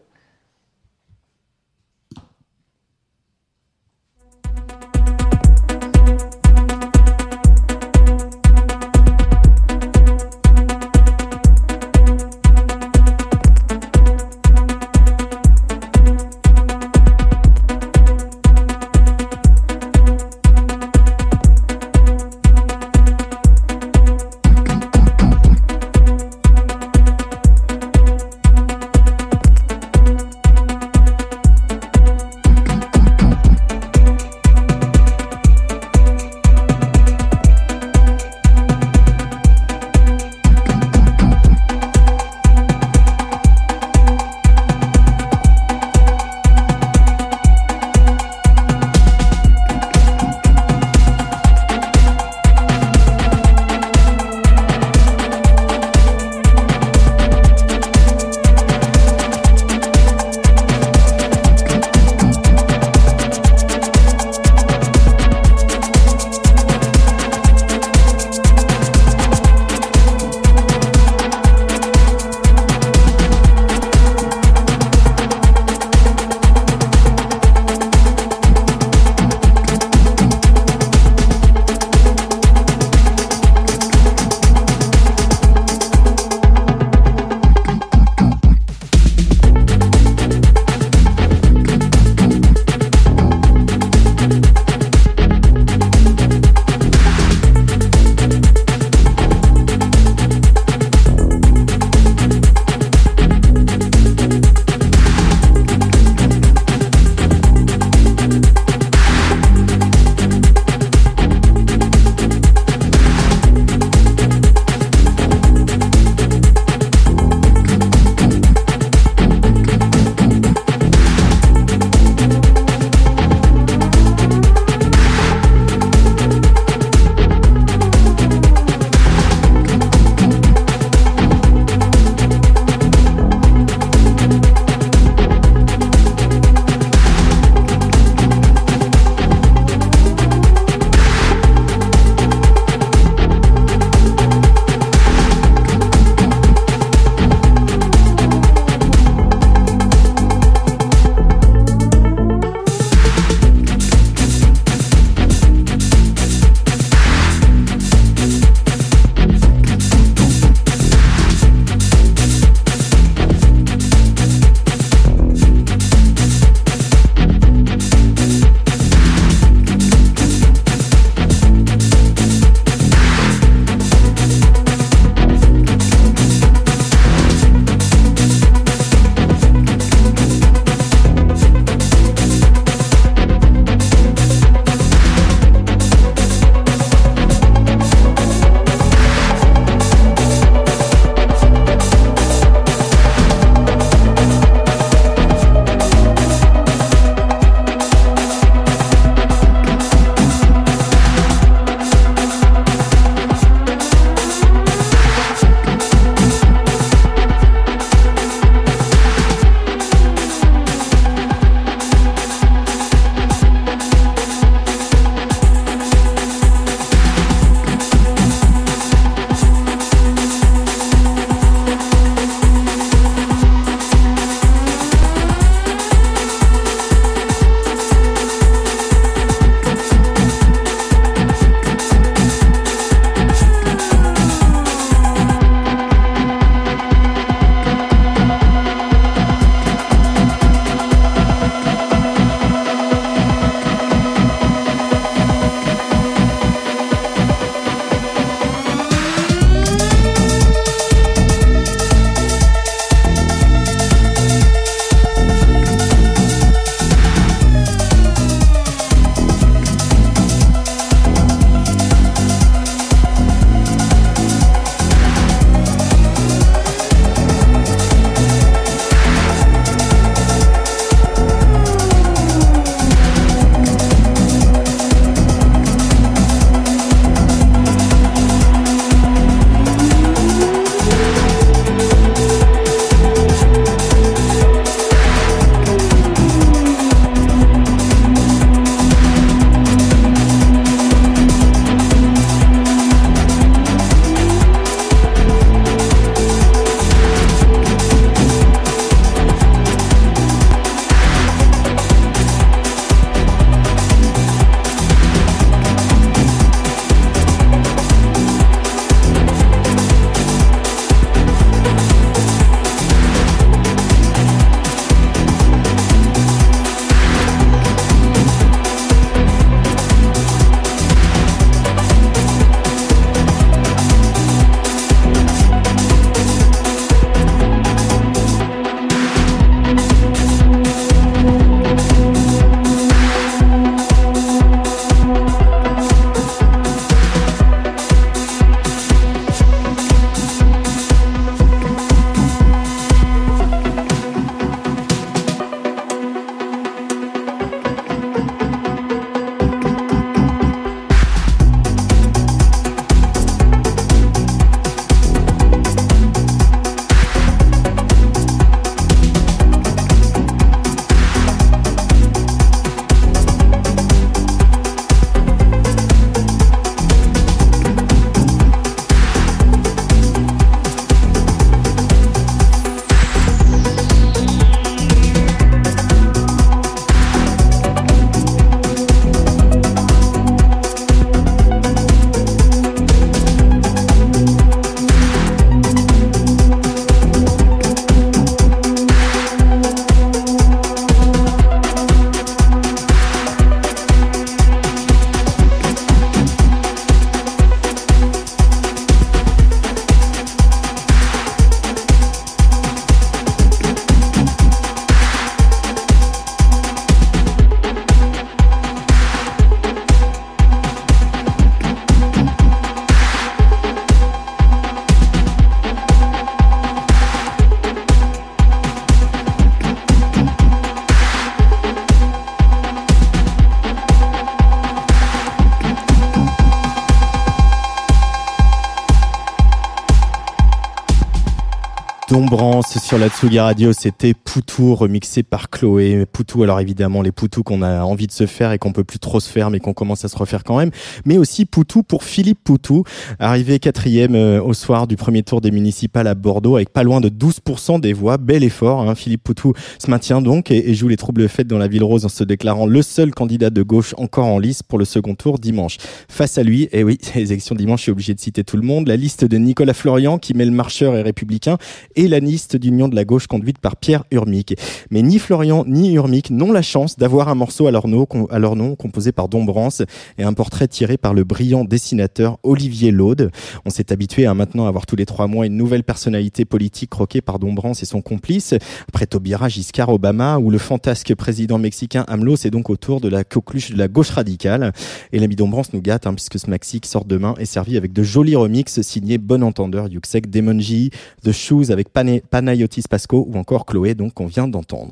Sur la Tsugi Radio, c'était Poutou remixé par Chloé. Poutou, alors évidemment les Poutous qu'on a envie de se faire et qu'on peut plus trop se faire mais qu'on commence à se refaire quand même. Mais aussi Poutou pour Philippe Poutou, arrivé quatrième euh, au soir du premier tour des municipales à Bordeaux avec pas loin de 12% des voix. Bel effort, hein. Philippe Poutou se maintient donc et, joue les troubles fêtes dans la ville rose en se déclarant le seul candidat de gauche encore en lice pour le second tour dimanche. Face à lui, et oui, [LAUGHS] les élections dimanche, je suis obligé de citer tout le monde, la liste de Nicolas Florian qui mêle marcheur et républicain et la liste d'union de la gauche conduite par Pierre Urmic. Mais ni Florian ni Urmic n'ont la chance d'avoir un morceau à leur, nom, à leur nom composé par Dombrance et un portrait tiré par le brillant dessinateur Olivier Laude. On s'est habitué à maintenant avoir tous les trois mois une nouvelle personnalité politique croquée par Dombrance et son complice. Après Taubira, Giscard, Obama ou le fantasque président mexicain AMLO, c'est donc au tour de la coqueluche de la gauche radicale. Et l'ami Dombrance nous gâte, hein, puisque ce maxi qui sort demain est servi avec de jolis remixes signés Bon Entendeur, Yuxek, Demonji, The Shoes avec Panayotis Pasco ou encore Chloé, donc qu'on vient d'entendre.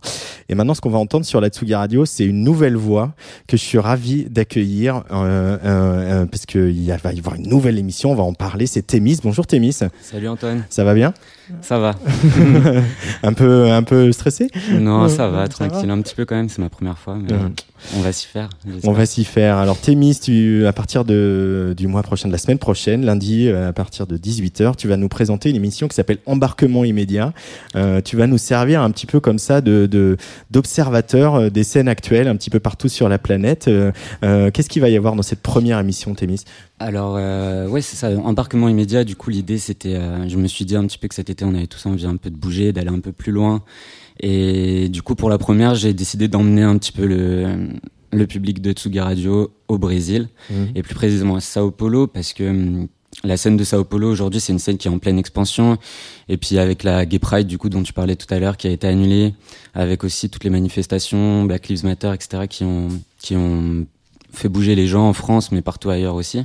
Et maintenant, ce qu'on va entendre sur la Tsugi Radio, c'est une nouvelle voix que je suis ravi d'accueillir, euh, euh, euh, parce qu'il va y avoir une nouvelle émission, on va en parler, c'est Thémis. Bonjour Thémis, Salut Antoine, ça va bien? Ça va [LAUGHS] Un peu, un peu stressé? Non, ça va, ça tranquille, un petit peu quand même, c'est ma première fois, mais Ouais. on va s'y faire. On va s'y faire. Alors Thémis, tu, à partir de, du mois prochain, de la semaine prochaine, lundi, euh, à partir de 18h, tu vas nous présenter une émission qui s'appelle Embarquement immédiat. Euh, tu vas nous servir un petit peu comme ça de d'observateur euh, des scènes actuelles un petit peu partout sur la planète. Euh, Qu'est-ce qu'il va y avoir dans cette première émission, Thémis? Alors, euh, ouais, c'est ça, embarquement immédiat, du coup, l'idée, c'était, je me suis dit un petit peu que cet été, on avait tous envie un peu de bouger, d'aller un peu plus loin. Et du coup, pour la première, j'ai décidé d'emmener un petit peu le, le public de Tsugi Radio au Brésil. Mhm. et plus précisément à Sao Paulo parce que hum, la scène de Sao Paulo aujourd'hui c'est une scène qui est en pleine expansion. Et puis avec la Gay Pride du coup dont tu parlais tout à l'heure qui a été annulée avec aussi toutes les manifestations Black Lives Matter etc qui ont qui ont fait bouger les gens en France mais partout ailleurs aussi.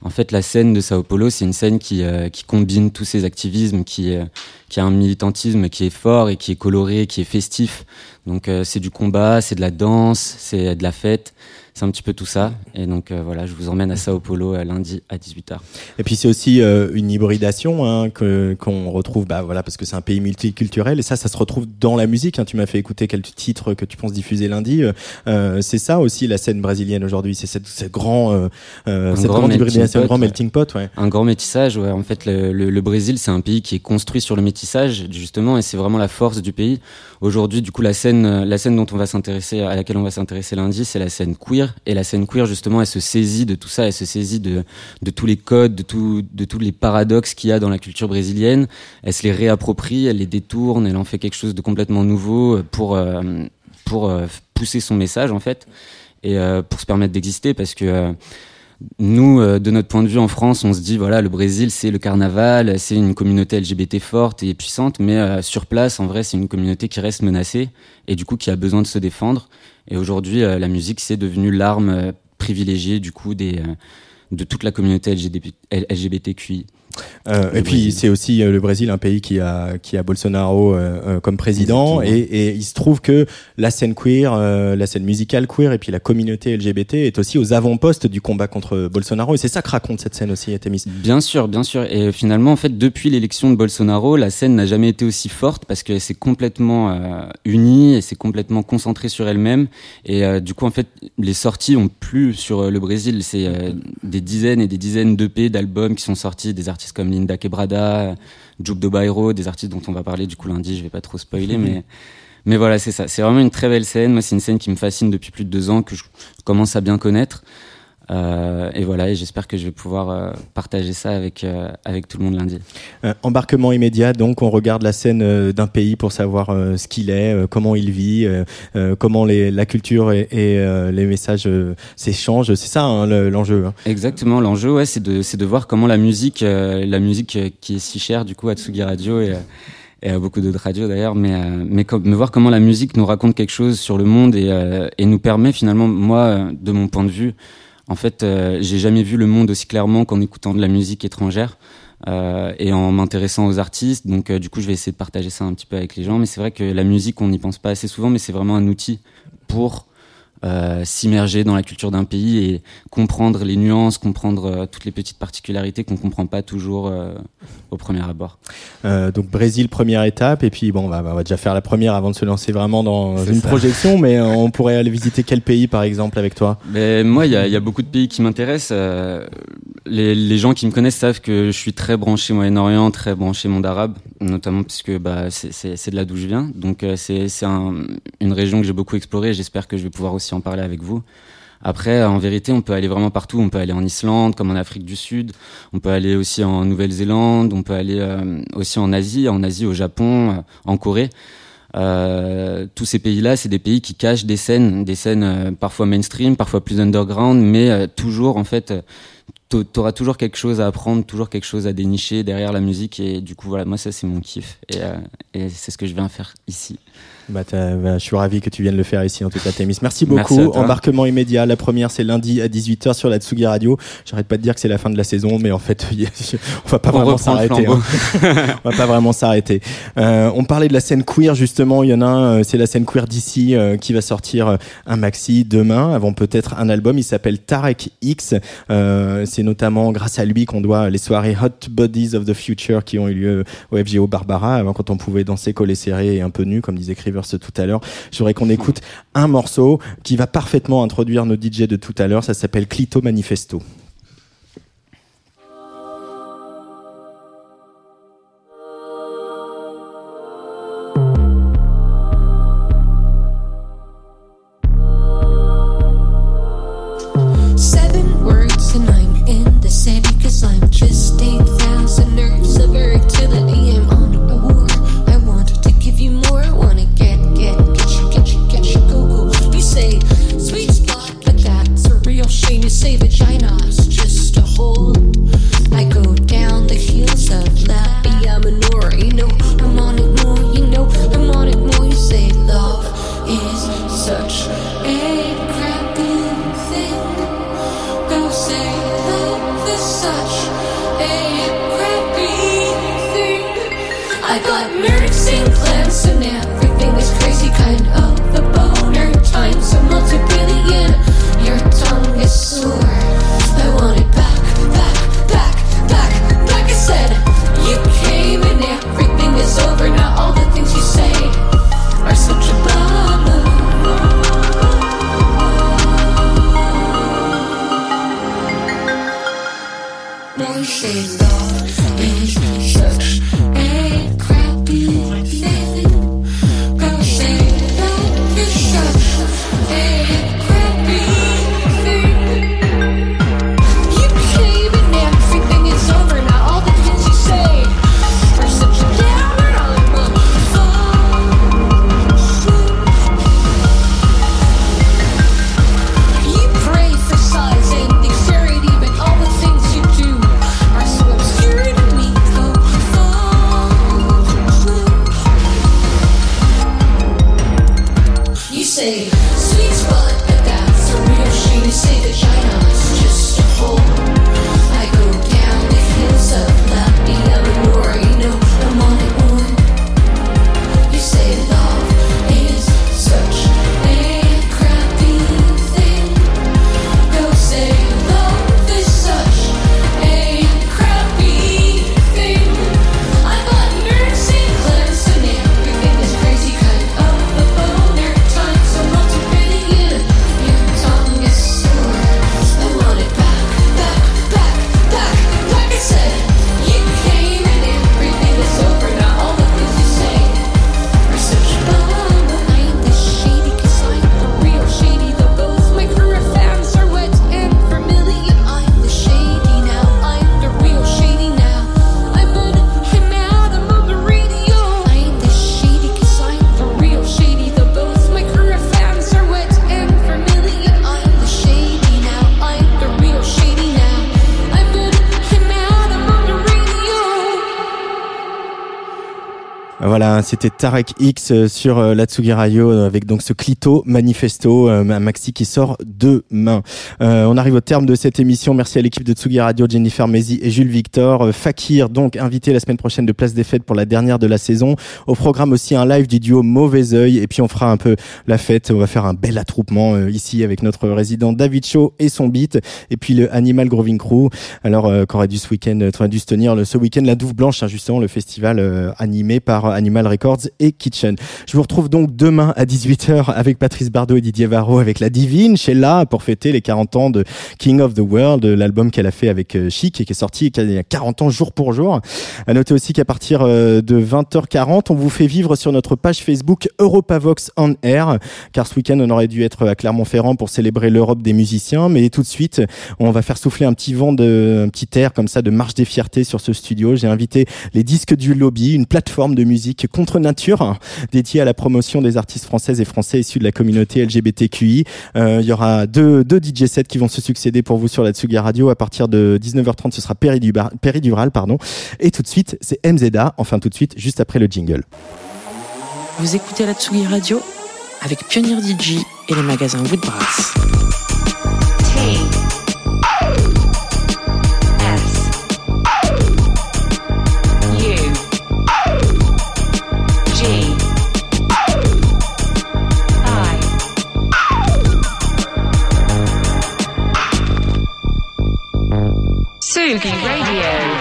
En fait la scène de Sao Paulo c'est une scène qui euh, qui combine tous ces activismes qui euh, qui a un militantisme qui est fort et qui est coloré qui est festif. Donc euh, c'est du combat c'est de la danse c'est de la fête c'est un petit peu tout ça. Et donc euh, voilà, je vous emmène à Sao Paulo euh, lundi à 18h. Et puis c'est aussi euh, une hybridation hein, que qu'on retrouve, bah voilà, parce que c'est un pays multiculturel et ça, ça se retrouve dans la musique. hein. Tu m'as fait écouter quelques titres que tu penses diffuser lundi. Euh, c'est ça aussi la scène brésilienne aujourd'hui. C'est cette, cette grand, cette grand grande melting hybridation, un pot, grand melting pot, ouais. Un grand métissage, ouais. En fait, le, le- le Brésil, c'est un pays qui est construit sur le métissage, justement, et c'est vraiment la force du pays. Aujourd'hui, du coup, la scène, la scène dont on va s'intéresser, à laquelle on va s'intéresser lundi, c'est la scène queer. Et la scène queer, justement, elle se saisit de tout ça, elle se saisit de, tous les codes, de tous les paradoxes qu'il y a dans la culture brésilienne. Elle se les réapproprie, elle les détourne, elle en fait quelque chose de complètement nouveau pour, euh, pour euh, pousser son message, en fait, et euh, pour se permettre d'exister, parce que euh, nous, euh, de notre point de vue en France, on se dit voilà, le Brésil, c'est le carnaval, c'est une communauté LGBT forte et puissante, mais euh, sur place, en vrai, c'est une communauté qui reste menacée et du coup qui a besoin de se défendre. Et aujourd'hui, euh, la musique, c'est devenu l'arme privilégiée du coup de toute la communauté LGBT, LGBTQI. Euh, et puis c'est aussi euh, le Brésil, un pays qui a qui a Bolsonaro euh, comme président, et, il se trouve que la scène queer, la scène musicale queer, et puis la communauté LGBT est aussi aux avant-postes du combat contre Bolsonaro, et c'est ça que raconte cette scène aussi, Thémis. Bien sûr, bien sûr. Et finalement, en fait, depuis l'élection de Bolsonaro, la scène n'a jamais été aussi forte parce qu'elle s'est complètement unie, et s'est complètement concentrée sur elle-même. Et du coup, en fait, les sorties ont plus sur le Brésil. C'est des dizaines et des dizaines d'EP, d'albums qui sont sortis, des artistes comme Linda Quebrada, Juke do Bairro, des artistes dont on va parler du coup lundi. Je vais pas trop spoiler, mais [LAUGHS] mais voilà, c'est ça. C'est vraiment une très belle scène. Moi, c'est une scène qui me fascine depuis plus de deux ans, que je commence à bien connaître. Euh, et voilà, et j'espère que je vais pouvoir euh, partager ça avec, euh, avec tout le monde lundi. Euh, embarquement immédiat, donc on regarde la scène euh, d'un pays pour savoir euh, ce qu'il est, euh, comment il vit, euh, euh, comment les, la culture et, et, euh, les messages s'échangent. C'est ça hein, le- l'enjeu. hein. Exactement, l'enjeu, ouais, c'est de, c'est de voir comment la musique, euh, la musique qui est si chère du coup à Tsugi Radio et, et à beaucoup d'autres radios d'ailleurs, mais, euh, mais, comme, mais voir comment la musique nous raconte quelque chose sur le monde et, euh, et nous permet finalement, moi, de mon point de vue, en fait, euh, j'ai jamais vu le monde aussi clairement qu'en écoutant de la musique étrangère. euh, et en m'intéressant aux artistes. Donc, euh, du coup, je vais essayer de partager ça un petit peu avec les gens. Mais c'est vrai que la musique, on n'y pense pas assez souvent, mais c'est vraiment un outil pour euh, s'immerger dans la culture d'un pays et comprendre les nuances, comprendre euh, toutes les petites particularités qu'on comprend pas toujours euh, au premier abord. Donc Brésil première étape et puis bon on va, on va déjà faire la première avant de se lancer vraiment dans une ça. projection mais on pourrait aller visiter quel pays par exemple avec toi? Mais moi, il y a, il y a beaucoup de pays qui m'intéressent. les, les gens qui me connaissent savent que je suis très branché Moyen-Orient, très branché monde arabe, notamment parce que bah, c'est- de là d'où je viens. Donc c'est c'est un- une région que j'ai beaucoup explorée. J'espère que je vais pouvoir aussi en parler avec vous. Après, en vérité, on peut aller vraiment partout. On peut aller en Islande, comme en Afrique du Sud. On peut aller aussi en Nouvelle-Zélande. On peut aller euh, aussi en Asie, en Asie, au Japon, euh, en Corée. Euh, tous ces pays-là, c'est des pays qui cachent des scènes, des scènes parfois mainstream, parfois plus underground, mais toujours en fait, t'auras toujours quelque chose à apprendre, toujours quelque chose à dénicher derrière la musique, et du coup voilà, moi ça c'est mon kiff, et, euh, et c'est ce que je viens faire ici. Bah, bah, je suis ravi que tu viennes le faire ici en tout cas Thémis. Merci beaucoup. Embarquement immédiat. La première c'est lundi à 18h sur la Tsugi Radio. J'arrête pas de dire que c'est la fin de la saison mais en fait [LAUGHS] on va pas On vraiment s'arrêter. hein. [LAUGHS] on va pas vraiment s'arrêter. Euh, on parlait de la scène queer justement. Il y en a un, euh, c'est la scène queer d'ici euh, qui va sortir un maxi demain avant peut-être un album. Il s'appelle Tarek X. Euh, c'est notamment grâce à lui qu'on doit les soirées Hot Bodies of the Future qui ont eu lieu au FGO Barbara avant quand on pouvait danser collé serré et un peu nu comme disait Crivers tout à l'heure. Je voudrais qu'on écoute un morceau qui va parfaitement introduire nos DJ de tout à l'heure. Ça s'appelle Clito Manifesto. C'était Tarek X euh, sur euh, la Tsugi Radio euh, avec donc ce Clito Manifesto, euh, maxi qui sort demain. On arrive au terme de cette émission. Merci à l'équipe de Tsugi Radio, Jennifer Mézi et Jules Victor. Fakir, donc invité la semaine prochaine de Place des Fêtes pour la dernière de la saison. Au programme aussi un live du duo Mauvais Oeil et puis on fera un peu la fête. On va faire un bel attroupement ici avec notre résident David Shaw et son beat et puis le Animal Groving Crew. Alors qu'aurait dû ce week-end, dû se tenir ce week-end la Douve Blanche, hein, justement le festival animé par Animal Records et Kitchen. Je vous retrouve donc demain à 18h avec Patrice Bardot et Didier Varro avec La Divine, Sheila, pour fêter les 40 ans de King of the World, l'album qu'elle a fait avec euh, Chic et qui est sorti il y a 40 ans jour pour jour. À noter aussi qu'à partir euh, de 20h40, on vous fait vivre sur notre page Facebook Europavox on Air, car ce week-end on aurait dû être à Clermont-Ferrand pour célébrer l'Europe des musiciens, mais tout de suite on va faire souffler un petit vent de, un petit air comme ça de marche des fiertés sur ce studio. J'ai invité les disques du lobby, une plateforme de musique contre nature dédiée à la promotion des artistes françaises et français issus de la communauté LGBTQI. Euh, Il y aura deux, deux DJ sets qui vont se succéder pour vous sur la Tsuga Radio. À partir de 19h30, ce sera Péridural, pardon. Et tout de suite, c'est MZA. Enfin, tout de suite, juste après le jingle. Vous écoutez la Tsugi Radio avec Pionnier DJ et les magasins Woodbrass. Sugi Radio